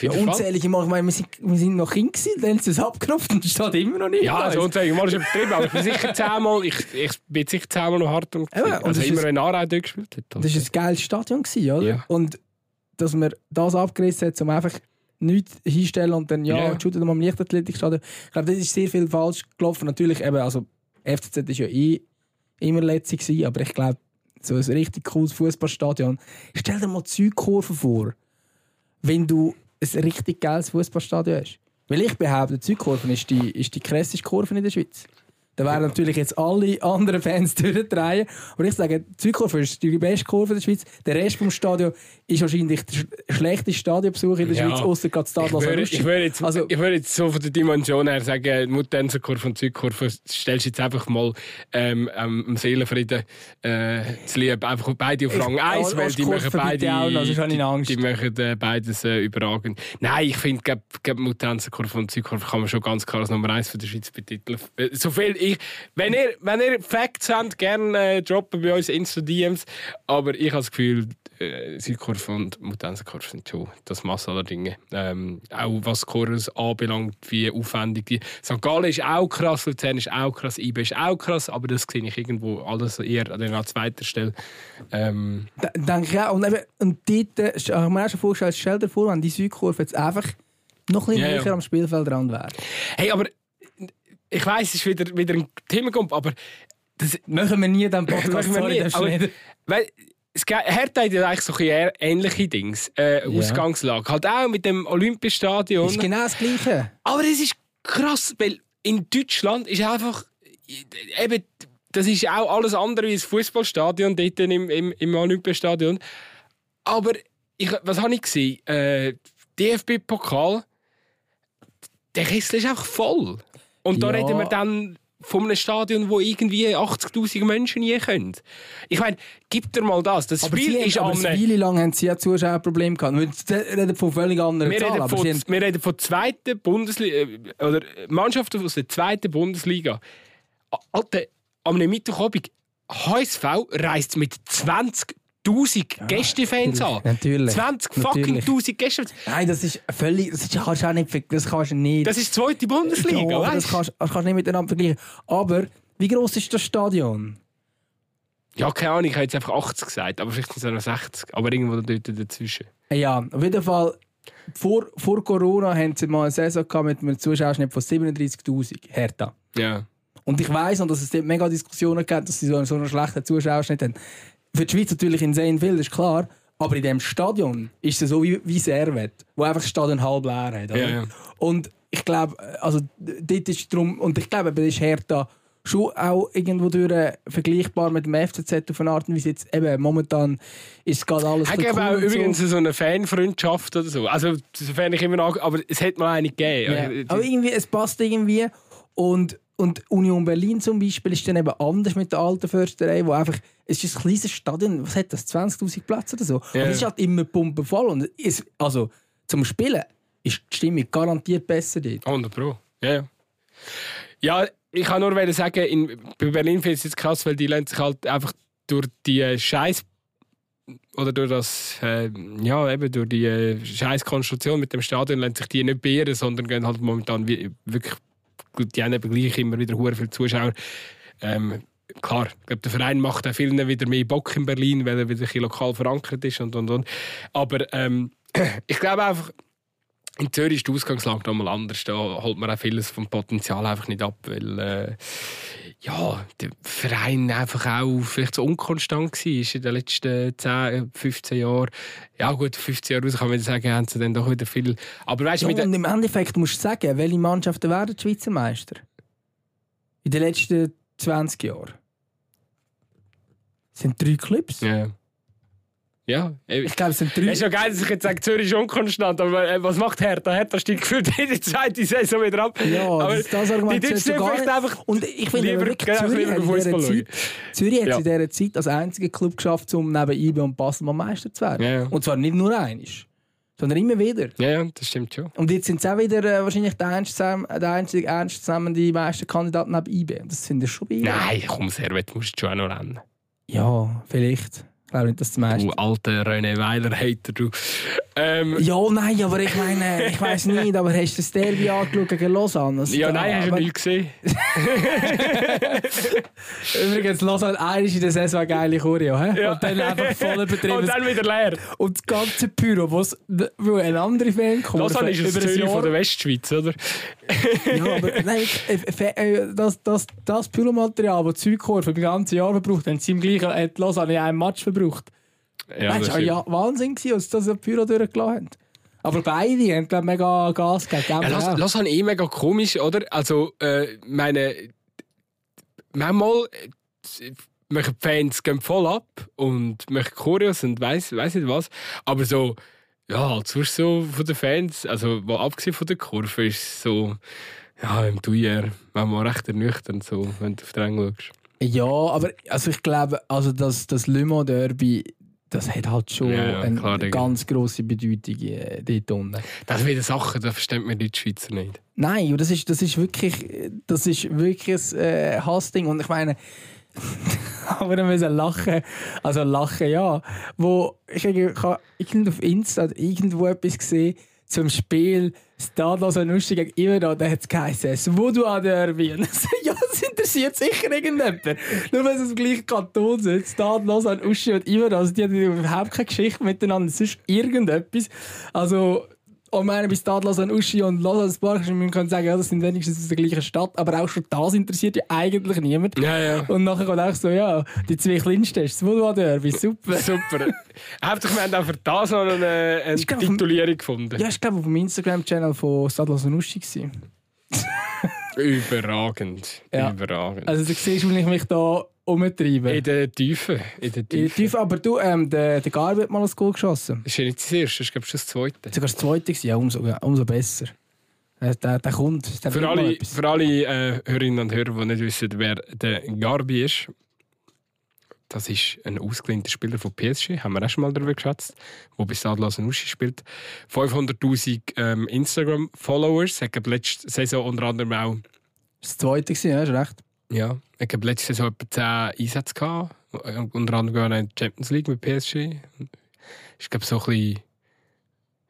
Ja, unzählige Mal. Ich meine, wir sind, wir sind noch Kind gewesen, dann haben sie es abgeknüpft und es steht immer noch nicht. Ja, also unzählige Mal ist übertrieben, aber ich bin sicher zehnmal, ich, ich bin sicher zehnmal noch hart und Eben, und also immer Aarau dort gespielt hat. Das war ein geiles Stadion, gewesen, oder? Ja. Und dass man das abgerissen hat, um einfach nichts hinstellen und dann, ja, yeah. shootet mal am Leichtathletikstadion. Ich glaube, das ist sehr viel falsch gelaufen. Natürlich, eben, also FCZ war ja eh immer letzte, gewesen, aber ich glaube, so ein richtig cooles Fußballstadion. Stell dir mal die Südkurve vor, wenn du ein richtig geiles Fußballstadion hast. Weil ich behaupte, die Südkurve ist die, ist die krasseste Kurve in der Schweiz. Da werden natürlich jetzt alle anderen Fans durchdrehen. Aber ich sage, die Südkurve ist die beste Kurve in der Schweiz. Der Rest vom Stadion ist wahrscheinlich der sch- schlechteste Stadionbesuch in der Ja. Schweiz, außer gerade Ich Stade würde, Lazarucci. ich, würde jetzt, Also- ich würde jetzt so von der Dimension her sagen, Mutenserkurve und Südkurve stellst du jetzt einfach mal ähm, am Seelenfrieden äh, zu lieb. Einfach beide auf Rang 1, als weil die machen beide, auch habe ich Angst. die machen äh, beides äh, überragend. Nein, ich finde, Mutenserkurve und Südkurve kann man schon ganz klar als Nummer 1 für die Schweiz betiteln. Äh, So viel ich, wenn, ihr, wenn ihr Facts habt, gerne äh, droppen bei uns Insta-DMs. Aber ich habe das Gefühl, äh, Südkurve und Mutenserkurve sind schon das Maß aller Dinge. Ähm, auch was Chorus anbelangt, wie aufwendig die. St. Gallen ist auch krass, Luzern ist auch krass, IB ist auch krass, aber das sehe ich irgendwo alles eher an der zweiten Stelle. Ähm, Denke ich auch. Und, eben, und dort äh, ich mir auch schon vorgestellt, stell dir vor, wenn die Südkurve jetzt einfach noch ein bisschen Ja, ja. am Spielfeldrand wäre. hey, aber ich weiß, es ist wieder, wieder ein Thema, aber das, Machen wir nie den Podcast, sorry, nie, aber-. Weil, es Hertha hat ja eigentlich so ein ähnliche Dings, äh, Ja. Ausgangslage. Halt auch mit dem Olympiastadion. ist genau das Gleiche. Aber es ist krass, weil in Deutschland ist einfach eben das ist auch alles andere wie das Fußballstadion dort im, im, im Olympiastadion. Aber ich, was habe ich gesehen? Äh, DFB-Pokal, der Kessel ist einfach voll. Und da Ja. reden wir dann von einem Stadion, wo irgendwie 80.000 Menschen nie können. Ich meine, gib dir mal das. Das Aber Spiel sie ist aber am eine Weile lang haben sie ja Zuschauerprobleme gehabt. Wir reden von völlig anderen wir Zahlen. reden, Aber von, haben, wir reden von zweiten Bundesliga äh, oder Mannschaften aus der zweiten Bundesliga. Alter, am Mittwochabend HSV reist mit 20 20.000 Gästefans an. Natürlich. 20 fucking Natürlich. 1000 Gästefans. Nein, das ist völlig. Das ist, kannst du auch nicht. Das kannst du nicht. Das ist die zweite Bundesliga, ja, das weißt du? kannst, das kannst du nicht miteinander vergleichen. Aber wie groß ist das Stadion? Ja, keine Ahnung, ich habe jetzt einfach 80 gesagt, aber vielleicht sind es noch 60. Aber irgendwo dort dazwischen. Ja, auf jeden Fall. Vor, vor Corona haben sie mal eine Saison gehabt mit einem Zuschauerschnitt von 37.000. Hertha. Ja. Und ich weiss noch, dass es dort mega Diskussionen gab, dass sie so, so einen schlechten Zuschauerschnitt haben. Für die Schweiz natürlich insane viel, das ist klar. Aber in diesem Stadion ist es so wie, wie Servet, wo einfach das Stadion halb leer hat. Ja, ja. Und ich glaube, also dort ist drum, und ich glaube, das ist Hertha schon auch irgendwo durch äh, vergleichbar mit dem FCZ auf eine Art und Weise. Jetzt eben, momentan ist gerade alles Ich habe auch und so. übrigens so eine Fanfreundschaft oder so. Also, sofern ich immer noch. Aber es hätte mal eine gegeben. Ja. Aber irgendwie, es passt irgendwie. Und, und Union Berlin zum Beispiel ist dann eben anders mit der alten Försterei, wo einfach, es ist ein kleines Stadion, was hat das, 20'000 Plätze oder so. Ja. Aber es ist halt immer pumpenvoll. Und es, also zum Spielen ist die Stimmung garantiert besser dort. 100 Pro. Ja, ja. Ja, ich kann nur sagen, in, bei Berlin finde ich es jetzt krass, weil die lassen sich halt einfach durch die Scheiß oder durch das äh, ja eben durch die äh, Scheißkonstruktion mit dem Stadion lassen sich die nicht beirren, sondern gehen halt momentan wie, wirklich die haben gleich immer wieder hure viele Zuschauer. Ähm, klar, ich glaube, der Verein macht auch vielen wieder mehr Bock in Berlin, weil er wieder lokal verankert ist und und und. Aber ähm, ich glaube einfach in Zürich ist die Ausgangslage noch mal anders. Da holt man auch vieles vom Potenzial einfach nicht ab, weil äh, ja, der Verein einfach auch vielleicht so unkonstant war in den letzten 10, 15 Jahren. Ja gut, 15 Jahre raus kann man sagen, haben sie dann doch wieder viel. Aber weißt Ja, mit und im Endeffekt musst du sagen, welche Mannschaften werden Schweizer Meister? In den letzten 20 Jahren. Es sind drei Clubs. ja. Ja, eben. Ich glaube, es sind Es drei. ist ja geil, dass ich jetzt sage, Zürich ist unkonstant, aber äh, was macht Hertha? Hertha steigt gefühlt die zweite Saison wieder ab. Ja, aber das, das Argument die Deutschen gar nicht. einfach Und ich finde lieber- wirklich, genau, Zürich lieber hat, in Zeit, Zürich hat Ja. in dieser Zeit als einziger Club geschafft, um neben IBE und Basel mal Meister zu werden. Ja, ja. Und zwar nicht nur einisch, sondern immer wieder. Ja, ja, das stimmt schon. Und jetzt sind sie auch wieder äh, wahrscheinlich der einzige, der einzige ernstzunehmende Meisterkandidat neben IBE. Und Das finde ich schon bei. Nein, komm, Servet musst du schon auch noch rennen. Ja, vielleicht. Glaube nicht, dass das Meister Du alter René Weiler-Hater, du. Ähm, Ja, nein, aber ich meine, ich weiß nicht, aber hast du das Derby angeschaut gegen Lausanne? Also ja, da- nein, hast du nicht gesehen. Übrigens, Lausanne einmal in der Saison eine geile Choreo, hä? Ja. Und dann einfach voll betrieben. Und dann wieder leer. Und das ganze Pyro, wo's- wo eine andere Fan kommt. Lausanne ist über ein Jahr- von der Westschweiz, oder? Ja, aber nein, äh, äh, das, das, das Pyromaterial, das die Südkurve im ganzen Jahr verbraucht, haben sie im gleichen hat Lausanne in einem Match verbraucht. Ja, weißt das stimmt. ja, Wahnsinn gewesen, als sie das Pyro durchgelassen haben. Aber beide haben, glaube ich, mega Gas gegeben. Ja, auch. Lass eh mega komisch, oder? Also, äh, meine, manchmal äh, machen die Fans gehen voll ab und machen Choreos und weiss, weiss nicht was. Aber so, ja, halt sonst so von den Fans, also mal abgesehen von der Kurve, ist es so, ja, im Duier, manchmal recht ernüchternd, so, wenn du auf den Engel schaust. Ja, aber also ich glaube, also das, das Le Mans Derby, das hat halt schon Ja, ja, eine klar, ganz grosse Bedeutung äh, dort unten. Das wieder Sachen, das versteht man die Schweizer nicht. Nein, und das ist, das ist wirklich, das ist wirklich ein äh, Hassding. Und ich meine, aber wir müssen lachen. Also lachen, ja. Wo ich, habe irgendwo auf Insta irgendwo etwas gesehen zum Spiel Stadler so lustig gegen Iverda, da hat es geheißen, Voodoo Derby. Und ich so, ja, das interessiert sicher irgendjemand. Nur weil sie im gleichen Kanton sind, Stadler und Uschi und Iverda, also die haben überhaupt keine Geschichte miteinander, sonst irgendetwas. Also, und ich meine, bei Stadler und Uschi und Lausanne Spark, man kann sagen, ja, das sind wenigstens aus der gleichen Stadt, aber auch schon das interessiert ja eigentlich niemand. Ja, ja. Und nachher kommt auch so, ja, die zwei kleinsten, das Voodoo Derby, super. Super. Hauptsächlich, wir haben auch für das noch eine, eine Ich glaube, vom- Titulierung gefunden. Ja, ich glaube, auf dem Instagram-Channel von Stadler und Uschi. Überragend. Ja. Überragend. Also du siehst, wie ich mich da umtreibe. in der Tiefe. In der In Tiefe. Tief, aber du, ähm, der, der Garbi hat mal ein Goal geschossen. Das ist ja nicht das erste, das ist glaube ich schon das zweite. Sogar das zweite gewesen, ja, umso, ja, umso besser. Äh, Der, der kommt. Der Für alle, für alle äh, Hörerinnen und Hörer, die nicht wissen, wer der Garbi ist, das ist ein ausgelehnter Spieler von PSG, haben wir auch schon mal darüber geschätzt, der bei Stade Uschi spielt. 500'000 ähm, Instagram-Followers, hat letzte Saison unter anderem auch Das zweite gewesen, ja, ist recht. Ja, ich habe letzte Saison etwa 10 Einsätze gehabt unter anderem in der Champions League mit PSG. Ich glaube, so ein bisschen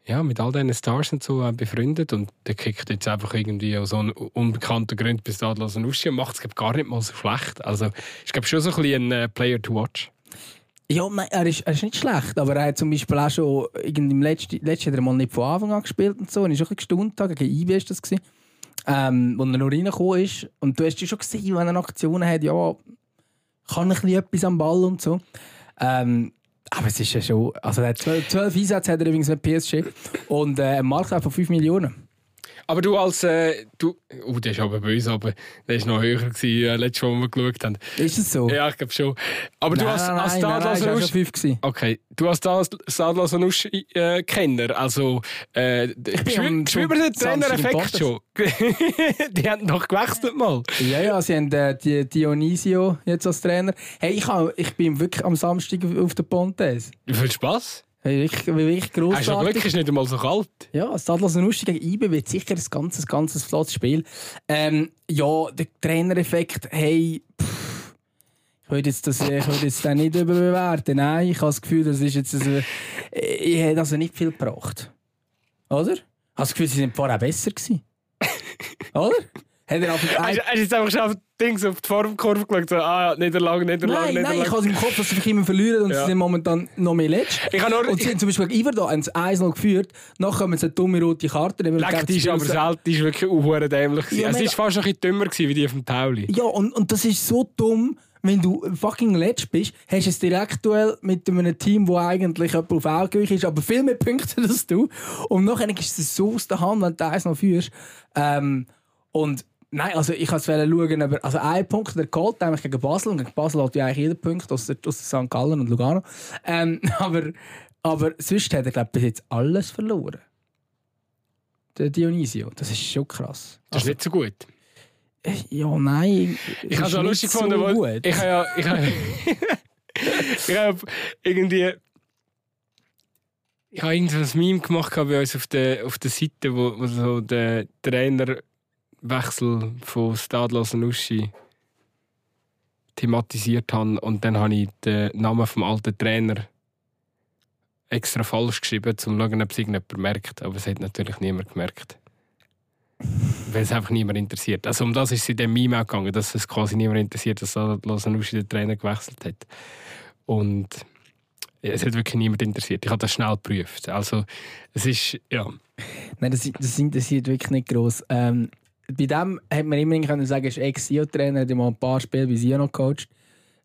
ja, mit all diesen Stars und so befreundet und der kickt jetzt einfach irgendwie aus so unbekannten Grund bis da Uschi und macht es gar nicht mal so schlecht. Also ich glaube schon so ein bisschen ein uh, Player to watch. Ja, er ist, er ist nicht schlecht, aber er hat zum Beispiel auch schon im letzten, letzten Jahr mal nicht von Anfang an gespielt und so. Und ich auch ein bisschen gestaunt, gegen IB ist das gewesen, ähm, wo er noch reingekommen ist. Und du hast ja schon gesehen, wenn er Aktionen hat, ja, kann bisschen etwas am Ball und so. Ähm, aber es ist ja schon. Also, er hat 12, 12 Einsätze hat er übrigens mit PSG und äh, ein Marktwert von 5 Millionen. Aber du als. Äh, du, oh, der ist aber böse, aber der ist noch höher gewesen, äh, letztes Mal, wo wir geschaut haben. Ist es so? Ja, ich glaube schon. Aber nein, du als, als gewesen. Okay, du als Stadler äh, Kenner, also. Äh, spürt man den Trainereffekt schon? die haben doch gewechselt mal. Ja, ja, sie haben äh, die Dionisio jetzt als Trainer. Hey, ich, hab, ich bin wirklich am Samstag auf der Pontes. Viel Spaß? Wirklich, wirklich grossartig. Hast du Glück, ist nicht einmal so kalt. Ja, Stadlos Nusti gegen IB wird sicher ein ganzes, ganzes flottes Spiel. Ähm, ja, der Trainereffekt, hey, pff, ich würde jetzt das, ich würde jetzt das nicht überbewerten. Nein, ich habe das Gefühl, das ist jetzt, also, ich hätte also nicht viel gebracht. Oder? Ich habe das Gefühl, sie sind vorher besser gewesen. Oder? Hat er einfach hast, hast du jetzt einfach schon auf, Dings, auf die Formkurve geschaut? So, ah Niederlage, Niederlage, nein. Nein, ich habe im Kopf, dass sie immer verlieren und ja. sie sind momentan noch mehr letzt. nur, und sie haben zum Beispiel gegen da 1-0 geführt, nachher haben sie eine dumme rote Karte. Leck, die ist aber selten, die ist wirklich auch dämlich. Ja, es war fast noch ein bisschen dümmer wie die auf dem Tauli. Ja, und, und das ist so dumm wenn du fucking letzt bist, hast du ein Direktduell mit einem Team, das eigentlich auf Augenhöhe ist, aber viel mehr Punkte als du. Und nachher ist es so aus der Hand, wenn du eins noch führst. Ähm, und Nein, also ich wollte schauen, aber also ein Punkt der geholt, nämlich gegen Basel. Und gegen Basel hat ja eigentlich jeder Punkt, außer, St. Gallen und Lugano. Ähm, aber, aber sonst hat er, glaube ich, bis jetzt alles verloren. Der Dionisio. Das ist schon krass. Das ist also, nicht so gut. Äh, ja, nein. Ich habe es auch lustig so gefunden, weil ich habe ja. Ich habe, ich habe irgendwie. Ich habe irgendwas Meme gemacht bei uns auf der, auf der Seite, wo, wo so der Trainer Wechsel von Stadlos und Uschi thematisiert habe. Und dann habe ich den Namen vom alten Trainer extra falsch geschrieben, um zu schauen, ob es irgendjemand merkt. Aber es hat natürlich niemand gemerkt. Weil es einfach niemand interessiert. Also um das ist es in dem Meme auch gegangen, dass es quasi niemand interessiert, dass Stadlos und Uschi den Trainer gewechselt hat. Und es hat wirklich niemand interessiert. Ich habe das schnell geprüft. Also es ist, ja... Nein, das, das interessiert wirklich nicht gross. Ähm, bei dem hat man immerhin können sagen, ist Ex-Sio-Trainer, hat mal ein paar Spiele bei Sio noch gecoacht.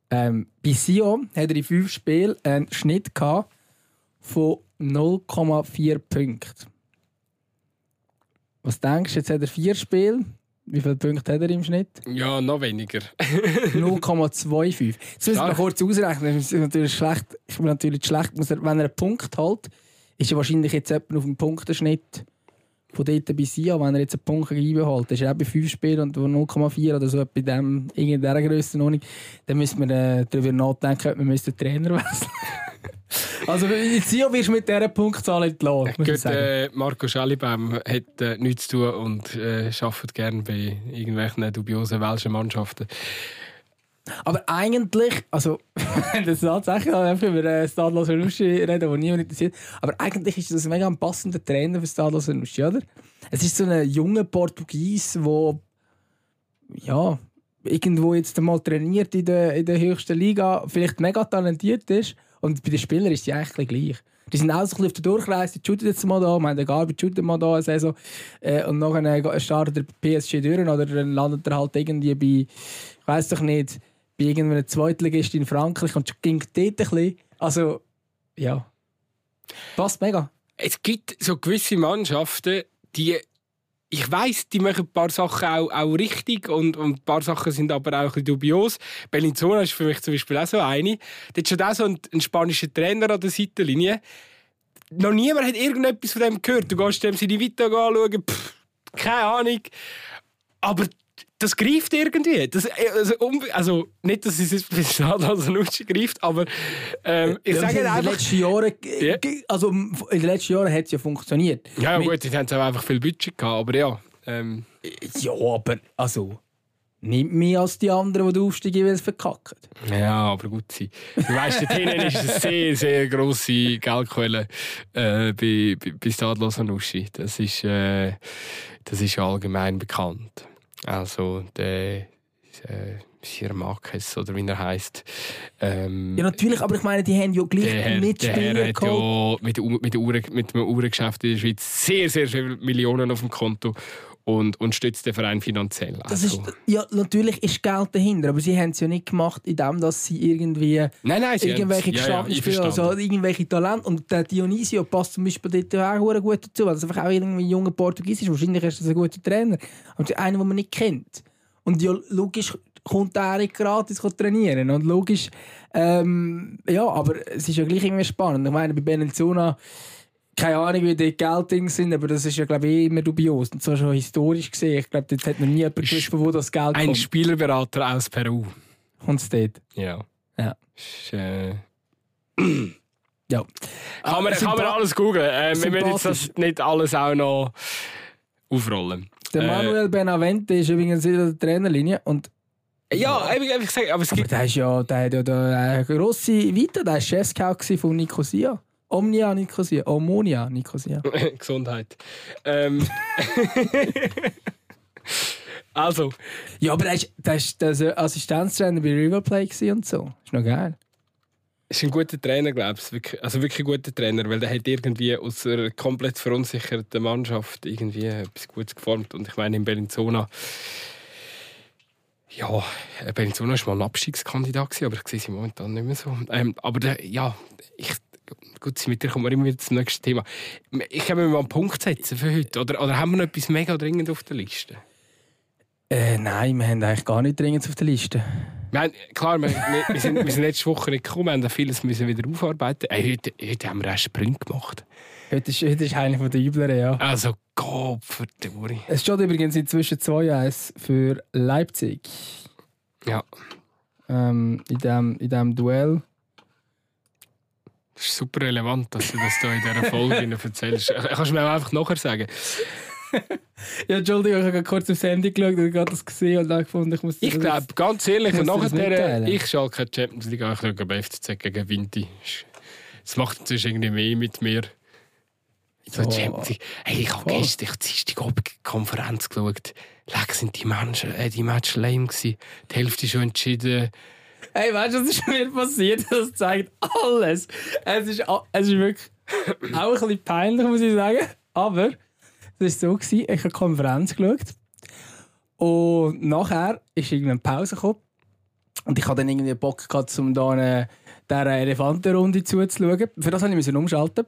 Ähm, bei Sio hat er in fünf Spielen einen Schnitt gehabt von 0,4 Punkten. Was denkst du, jetzt hat er vier Spiele. Wie viele Punkte hat er im Schnitt? Ja, noch weniger. 0,25. Jetzt müssen wir kurz ausrechnen. Das ist natürlich schlecht. Ich bin natürlich schlecht. Wenn er einen Punkt hat, ist er wahrscheinlich jetzt auf dem Punktenschnitt von dort bis hier, wenn er jetzt einen Punkt einbehält, ist er auch bei 5 Spielen und 0,4 oder so bei dem, in dieser Größenordnung, dann müssen wir äh, darüber nachdenken, ob wir den Trainer wechseln Also Sio wirst du mit dieser Punktzahl entlassen. Gut, äh, Marco Schallibaum hat äh, nichts zu tun und äh, arbeitet gerne bei irgendwelchen dubiosen welschen Mannschaften. Aber eigentlich, also, das tatsächlich über äh, Stadlos Renuschi reden, der niemand interessiert, aber eigentlich ist das ein mega passender Trainer für Stadlos Renuschi, oder? Es ist so ein junger Portugies, der ja, irgendwo jetzt mal trainiert in der, in der höchsten Liga, vielleicht mega talentiert ist und bei den Spielern ist sie eigentlich gleich. Die sind auch so ein bisschen auf der Durchreise, die shooten jetzt mal da, haben den Garbi shootet mal da eine Saison äh, und nachher startet der PSG durch oder dann landet er halt irgendwie bei, ich weiß doch nicht, bei irgendeinem Zweitligist in Frankreich und ging dort ein bisschen. Also, ja. Passt mega. Es gibt so gewisse Mannschaften, die ich weiß, die machen ein paar Sachen auch, auch richtig und, und ein paar Sachen sind aber auch ein bisschen dubios. Bellinzona ist für mich zum Beispiel auch so eine. Da ist schon auch so ein, ein spanischer Trainer an der Seitenlinie. Noch niemand hat irgendetwas von dem gehört. Du gehst dem seine Vita anschauen, pff, keine Ahnung. Aber das greift irgendwie. Das, also, also, nicht, dass es bis also Nutschi greift, aber ähm, ich ja, sage in einfach... Den letzten Jahren, yeah. also in den letzten Jahren hat es ja funktioniert. Ja, ja gut, die haben auch einfach viel Budget gehabt, aber ja. Ähm. Ja, aber also... nimmt mehr als die anderen, die den Aufstieg jeweils verkacken. Ja, aber gut sein. Du weißt, dort hinten ist eine sehr, sehr grosse Geldquelle äh, bei, bei, bei Stadlos Nuschi. Das ist, äh, das ist allgemein bekannt. Also, der äh, Sir Marquez, oder wie er heisst. Ähm, Ja, natürlich, aber ich meine, die haben ja gleich einen Mitspieler geholt. ja mit, mit, Uhr, mit dem Uhrengeschäft in der Schweiz sehr, sehr viele Millionen auf dem Konto und, und stützt den Verein finanziell. Das ist, Also- ja, natürlich ist Geld dahinter, aber sie haben es ja nicht gemacht, indem dass sie irgendwie nein, nein, sie irgendwelche ja, ja, also irgendwelche Talente. Und der Dionisio passt zum Beispiel dort auch gut dazu, weil es einfach auch irgendwie ein junger Portugies ist. Wahrscheinlich ist das ein guter Trainer. Aber einer, den man nicht kennt. Und ja, logisch kommt er gratis trainieren. Und logisch, ähm, ja, aber es ist ja gleich irgendwie spannend. Ich meine, bei Benenzona, keine Ahnung, wie die Gelddinge sind, aber das ist ja, glaube ich, eh immer dubios. Und zwar schon historisch gesehen. Ich glaube, dort hat noch nie jemand gewusst, von wo das Geld Ein kommt. Spielerberater aus Peru. Kommt es dort? Ja. Ja. Ist, äh, Ja. kann, man, Ah, kann man alles googeln. Äh, wir müssen jetzt das nicht alles auch noch aufrollen. Der Äh, Manuel Benavente ist übrigens in der Trainerlinie und Ja, eben, eben gesagt, aber es aber gibt. der ist ja der hat ja da eine grosse Vita, der war Chefscout von Nicosia. Omnia Nicosia, Omonia Nicosia. Gesundheit. Ähm. also, Ja, aber der ist Assistenztrainer bei River Plate gewesen und so. Ist noch geil. ist ein guter Trainer, glaube ich. Also wirklich ein guter Trainer, weil der hat irgendwie aus einer komplett verunsicherten Mannschaft irgendwie etwas Gutes geformt. Und ich meine, in Bellinzona. Ja, Bellinzona war mal ein Abstiegskandidat, gewesen, aber ich sehe sie momentan nicht mehr so. Ähm, aber der, ja, ich, gut, mit dir kommen wir immer wieder zum nächsten Thema. Ich kann mir mal einen Punkt setzen für heute. Oder, oder haben wir noch etwas mega dringend auf der Liste? Äh, nein, wir haben eigentlich gar nicht dringend auf der Liste. Haben, klar, wir, wir, sind, wir sind letzte Woche nicht gekommen, wir haben vieles müssen wieder aufarbeiten. Ey, heute, heute haben wir einen Sprint gemacht. Heute ist, heute ist einer von den Übleren, ja. Also, Gott verdammt. Es steht übrigens inzwischen 2-1 für Leipzig. Ja, Ähm, in diesem in dem Duell. Das ist super relevant, dass du das hier in dieser Folge erzählst. Kannst du mir auch einfach nachher sagen? Ja, Entschuldigung, ich habe kurz aufs Handy geschaut und gerade das gesehen und dann gefunden, ich muss Ich das- glaube, ganz ehrlich, nachher, das ich schaue keine Champions League an, ich schaue bei FCZ gegen Vinti. Das macht natürlich irgendwie mehr mit mir. So. Champions League. Hey, ich habe gestern ich Dienstag Abend die Konferenz geschaut. Leck sind die Menschen, äh, die Match lame gewesen. Die Hälfte schon entschieden. Hey, weißt du, was ist mir passiert? Das zeigt alles. Es ist, es ist wirklich auch ein bisschen peinlich, muss ich sagen. Aber es war so, gewesen, ich habe die Konferenz geschaut. Und nachher ist irgendeine Pause gekommen. Und ich hatte dann irgendwie Bock gehabt, um eine, dieser Elefantenrunde zuzuschauen. Für das musste ich umschalten.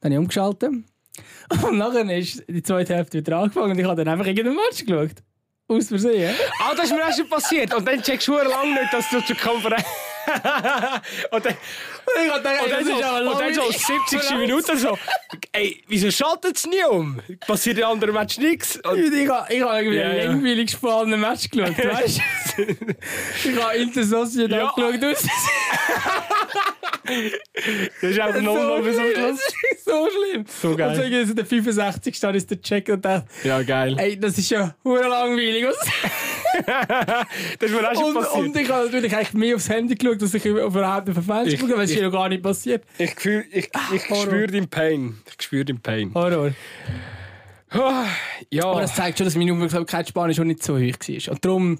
Dann habe ich umgeschaltet. Und nachher ist die zweite Hälfte wieder angefangen und ich habe dann einfach irgendeinen Match geschaut. Aus Versehen. Ah, das ist mir auch schon passiert. Und dann checkst du lange nicht, dass du zur Konferenz. und dann, Und habe dann, das so, und dann so langweilig. 70. Minute so. Ey, wieso schaltet es nie um? Passiert in anderen Match nichts? Und Ich habe ich hab irgendwie Ja, einen ja. langweilig spannenden Match geschaut, weißt du? ich habe Inter Sociedad Ja. geschaut. Das ist einfach so nochmal bis am schlimm. Schluss. Das ist so schlimm. So geil. Und so so der 65. Stand ist der Check und dachte, Ja, geil. ey, das ist ja hure langweilig. Was? Das ist mir auch schon Und, passiert. und ich habe natürlich eigentlich mehr aufs Handy geschaut, dass ich überhaupt auf den Fernseher Ich- ist ich- ja gar nicht passiert. Ich, ich, ich Horror. spüre den Pain. Ich spüre den Pain. Horror. Ah, Ja, Aber das zeigt schon, dass meine Aufmerksamkeit Spanisch schon nicht so hoch war. Und darum,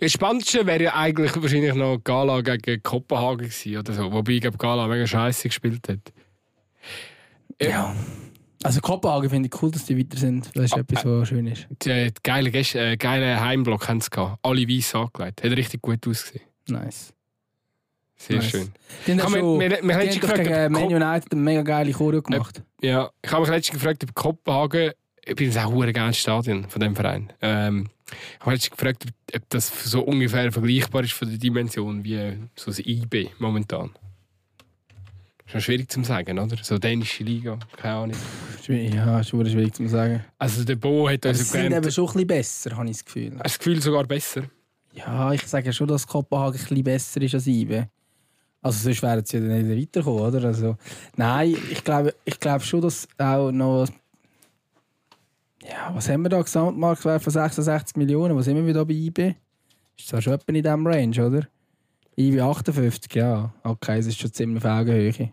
das Spannendste wäre ja eigentlich wahrscheinlich noch Gala gegen Kopenhagen gewesen oder so. Wobei ich glaube, Gala mega scheiße gespielt hat. ja. Also Kopenhagen finde ich cool, dass die weiter sind. Das ist etwas, was schön ist. Die, die geile, äh, geile Heimblock haben sie gehabt. Alle weiß angelegt. Hat richtig gut ausgesehen. Nice. Sehr Nice. schön. Die haben schon, wir- haben gefragt, gegen Man United eine mega geile Choreo gemacht. Ja, ich habe mich letztens gefragt, ob Kopenhagen, ich bin jetzt auch ein geiles Stadion von dem Verein. Ähm, ich habe letztens gefragt, ob, ob das so ungefähr vergleichbar ist von der Dimension wie äh, so das IB momentan. Ist schon schwierig zu sagen, oder? So dänische Liga, keine Ahnung. Ja, ist schwierig zu sagen. Also der Bo hat uns sie sind eben schon ein bisschen besser, habe ich das Gefühl. hast du das Gefühl sogar besser. Ja, ich sage schon, dass Kopenhagen ein bisschen besser ist als IBE. Also sonst wären sie ja nicht weiterkommen, oder? Also, nein, ich glaube, ich glaube schon, dass auch noch... Ja, was haben wir da? Gesamtmarktwert von 66 Millionen. Was sind wir wieder bei IB? Ist zwar schon etwa in diesem Range, oder? IB 58, ja. Okay, es ist schon ziemlich auf Augenhöhe. Wenn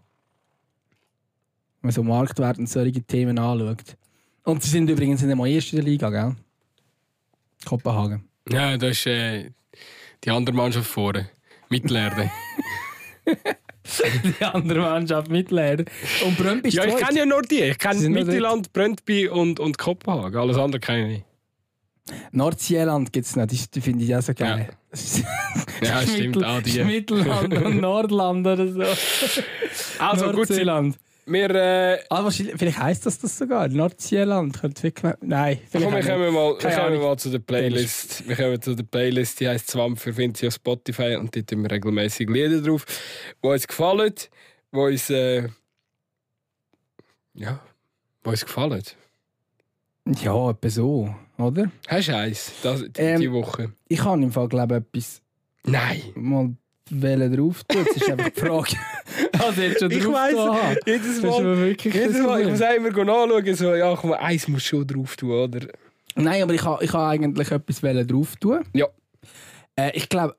man so Marktwert und solche Themen anschaut. Und sie sind übrigens nicht einmal erst in der Liga, gell? Kopenhagen. Ja, da ist äh, die andere Mannschaft vorne. Mittelerde. die andere Mannschaft Mittelerde. Und Brøndby ist ja, ich kenne ja nur die. Ich kenne Mittelland, Brøndby und, und Kopenhagen. Alles andere kenne ich nicht. Nordsjælland gibt es noch, die, finde ich auch so geil. Ja, ist stimmt, auch die. Mittelland und Nordland oder so. Also gut. Wir, äh, Ah, wahrscheinlich, vielleicht heisst das das sogar. Nordsjælland. Könnte wirklich... Nein, komm, wir kommen mal, wir kommen mal zu der Playlist. Wir kommen zu der Playlist, die heisst Zwamp für findet ihr auf Spotify und dort tun wir regelmäßig Lieder drauf, die uns gefallen, die uns, äh, ja, die uns gefallen. Ja, etwa so, oder? Hast du eins, das, die, Ähm, die Woche? Ich habe im Fall, glaube ich, etwas Nein. mal wählen drauf tun. Es ist einfach die Frage. also jetzt schon Ich drauf weiss, da jedes Mal, jedes Mal, ich muss immer nachschauen, so, ja, komm, eins muss schon drauf tun, oder? Nein, aber ich habe ich ha eigentlich etwas drauf tun. Ja. Äh, ich glaube,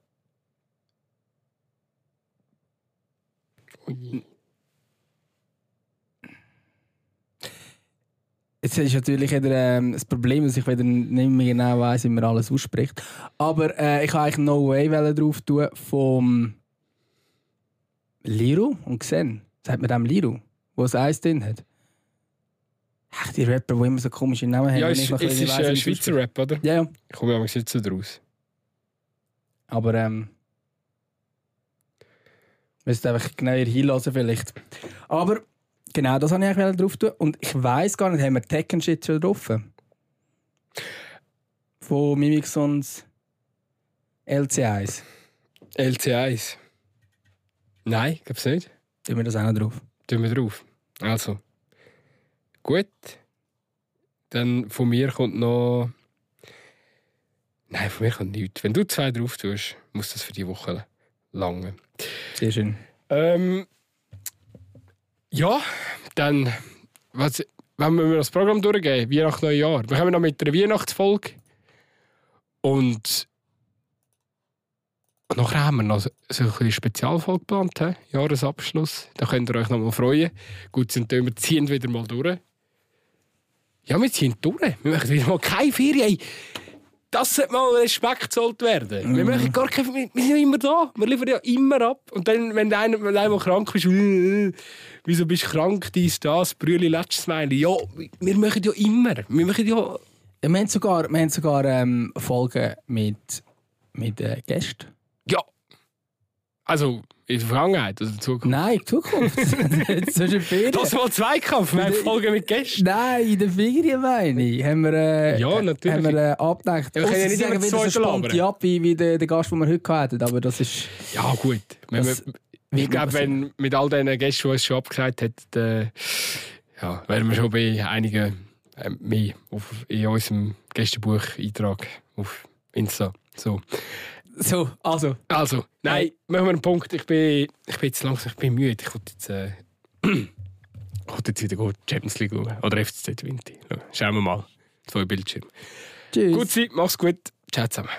Jetzt ist natürlich wieder ähm, das Problem, dass ich wieder nicht mehr genau weiß, wie man alles ausspricht. Aber äh, ich habe eigentlich No Way drauf tun vom Liru und Xen. Sagt man dem Liru, wo es Eis drin hat? Ach, die Rapper, die immer so komische Namen haben. Ja, es, ich noch es ein ist weiss, äh, es Schweizer Rap, oder? Ja, ja. Ich komme ja mal jetzt so draus. Aber ähm. Müsst einfach genauer hinlassen vielleicht. Aber genau, das habe ich eigentlich drauf tun. Und ich weiss gar nicht, haben wir Tekken Shit schon drauf? Von Mimixons LC1. LC1. Nein, glaub's nicht. Tun wir das auch noch drauf? Tun wir drauf. Also. Gut. Dann von mir kommt noch. Nein, von mir kommt nichts. Wenn du zwei drauf tust, muss das für die Woche lange. Sehr schön. Ähm, ja, dann. Was, wenn wir das Programm durchgehen, Weihnacht, Neujahr. Wir kommen noch mit einer Weihnachtsfolge. Und. Nachher haben wir noch so so ein bisschen Spezialfolge geplant, he? Jahresabschluss. Da könnt ihr euch noch mal freuen. Gut, sind wir ziehen wieder mal durch. Ja, wir ziehen durch. Wir machen wieder mal keine Ferien. Ey, Das sollte mal Respekt zollt werden. Wir, machen gar keine, wir wir sind ja immer da. Wir liefern ja immer ab. Und dann, wenn einer wenn einer krank ist, äh, wieso bist du krank, dies, das, Brüli, letztes Mal. Ja, wir machen ja immer. Wir machen ja... Ja, wir haben sogar, wir haben sogar ähm, Folgen mit, mit äh, Gästen. Ja. Also, in der Vergangenheit oder in der Zukunft. Nein, in Zukunft. Jetzt ist Ferien. Das mal Zweikampf, wir haben Folgen mit Gästen. Nein, in der Ferien meine ich. Haben wir, äh, Ja, natürlich. Haben wir äh, abgedacht. Ja, wir können ja nicht sagen wieder so spontan ab, wie, wie der, der Gast, den wir heute hatten. Aber das ist... Ja, gut. Das wir, ich glaube, wenn mit all diesen Gästen, die uns schon abgesagt haben, dann, ja, wären wir schon bei einigen äh, mehr auf, in unserem Gästebuch-Eintrag auf Insta. So. So, also. Also, nein, machen wir einen Punkt. Ich bin, ich bin jetzt langsam ich bin müde. Ich wollte jetzt, äh, wollte jetzt wieder gut Champions League schauen. Oder FCZ Winti. Schauen wir mal. Zwei Bildschirme. Tschüss. Gut sein, mach's gut. Ciao zusammen.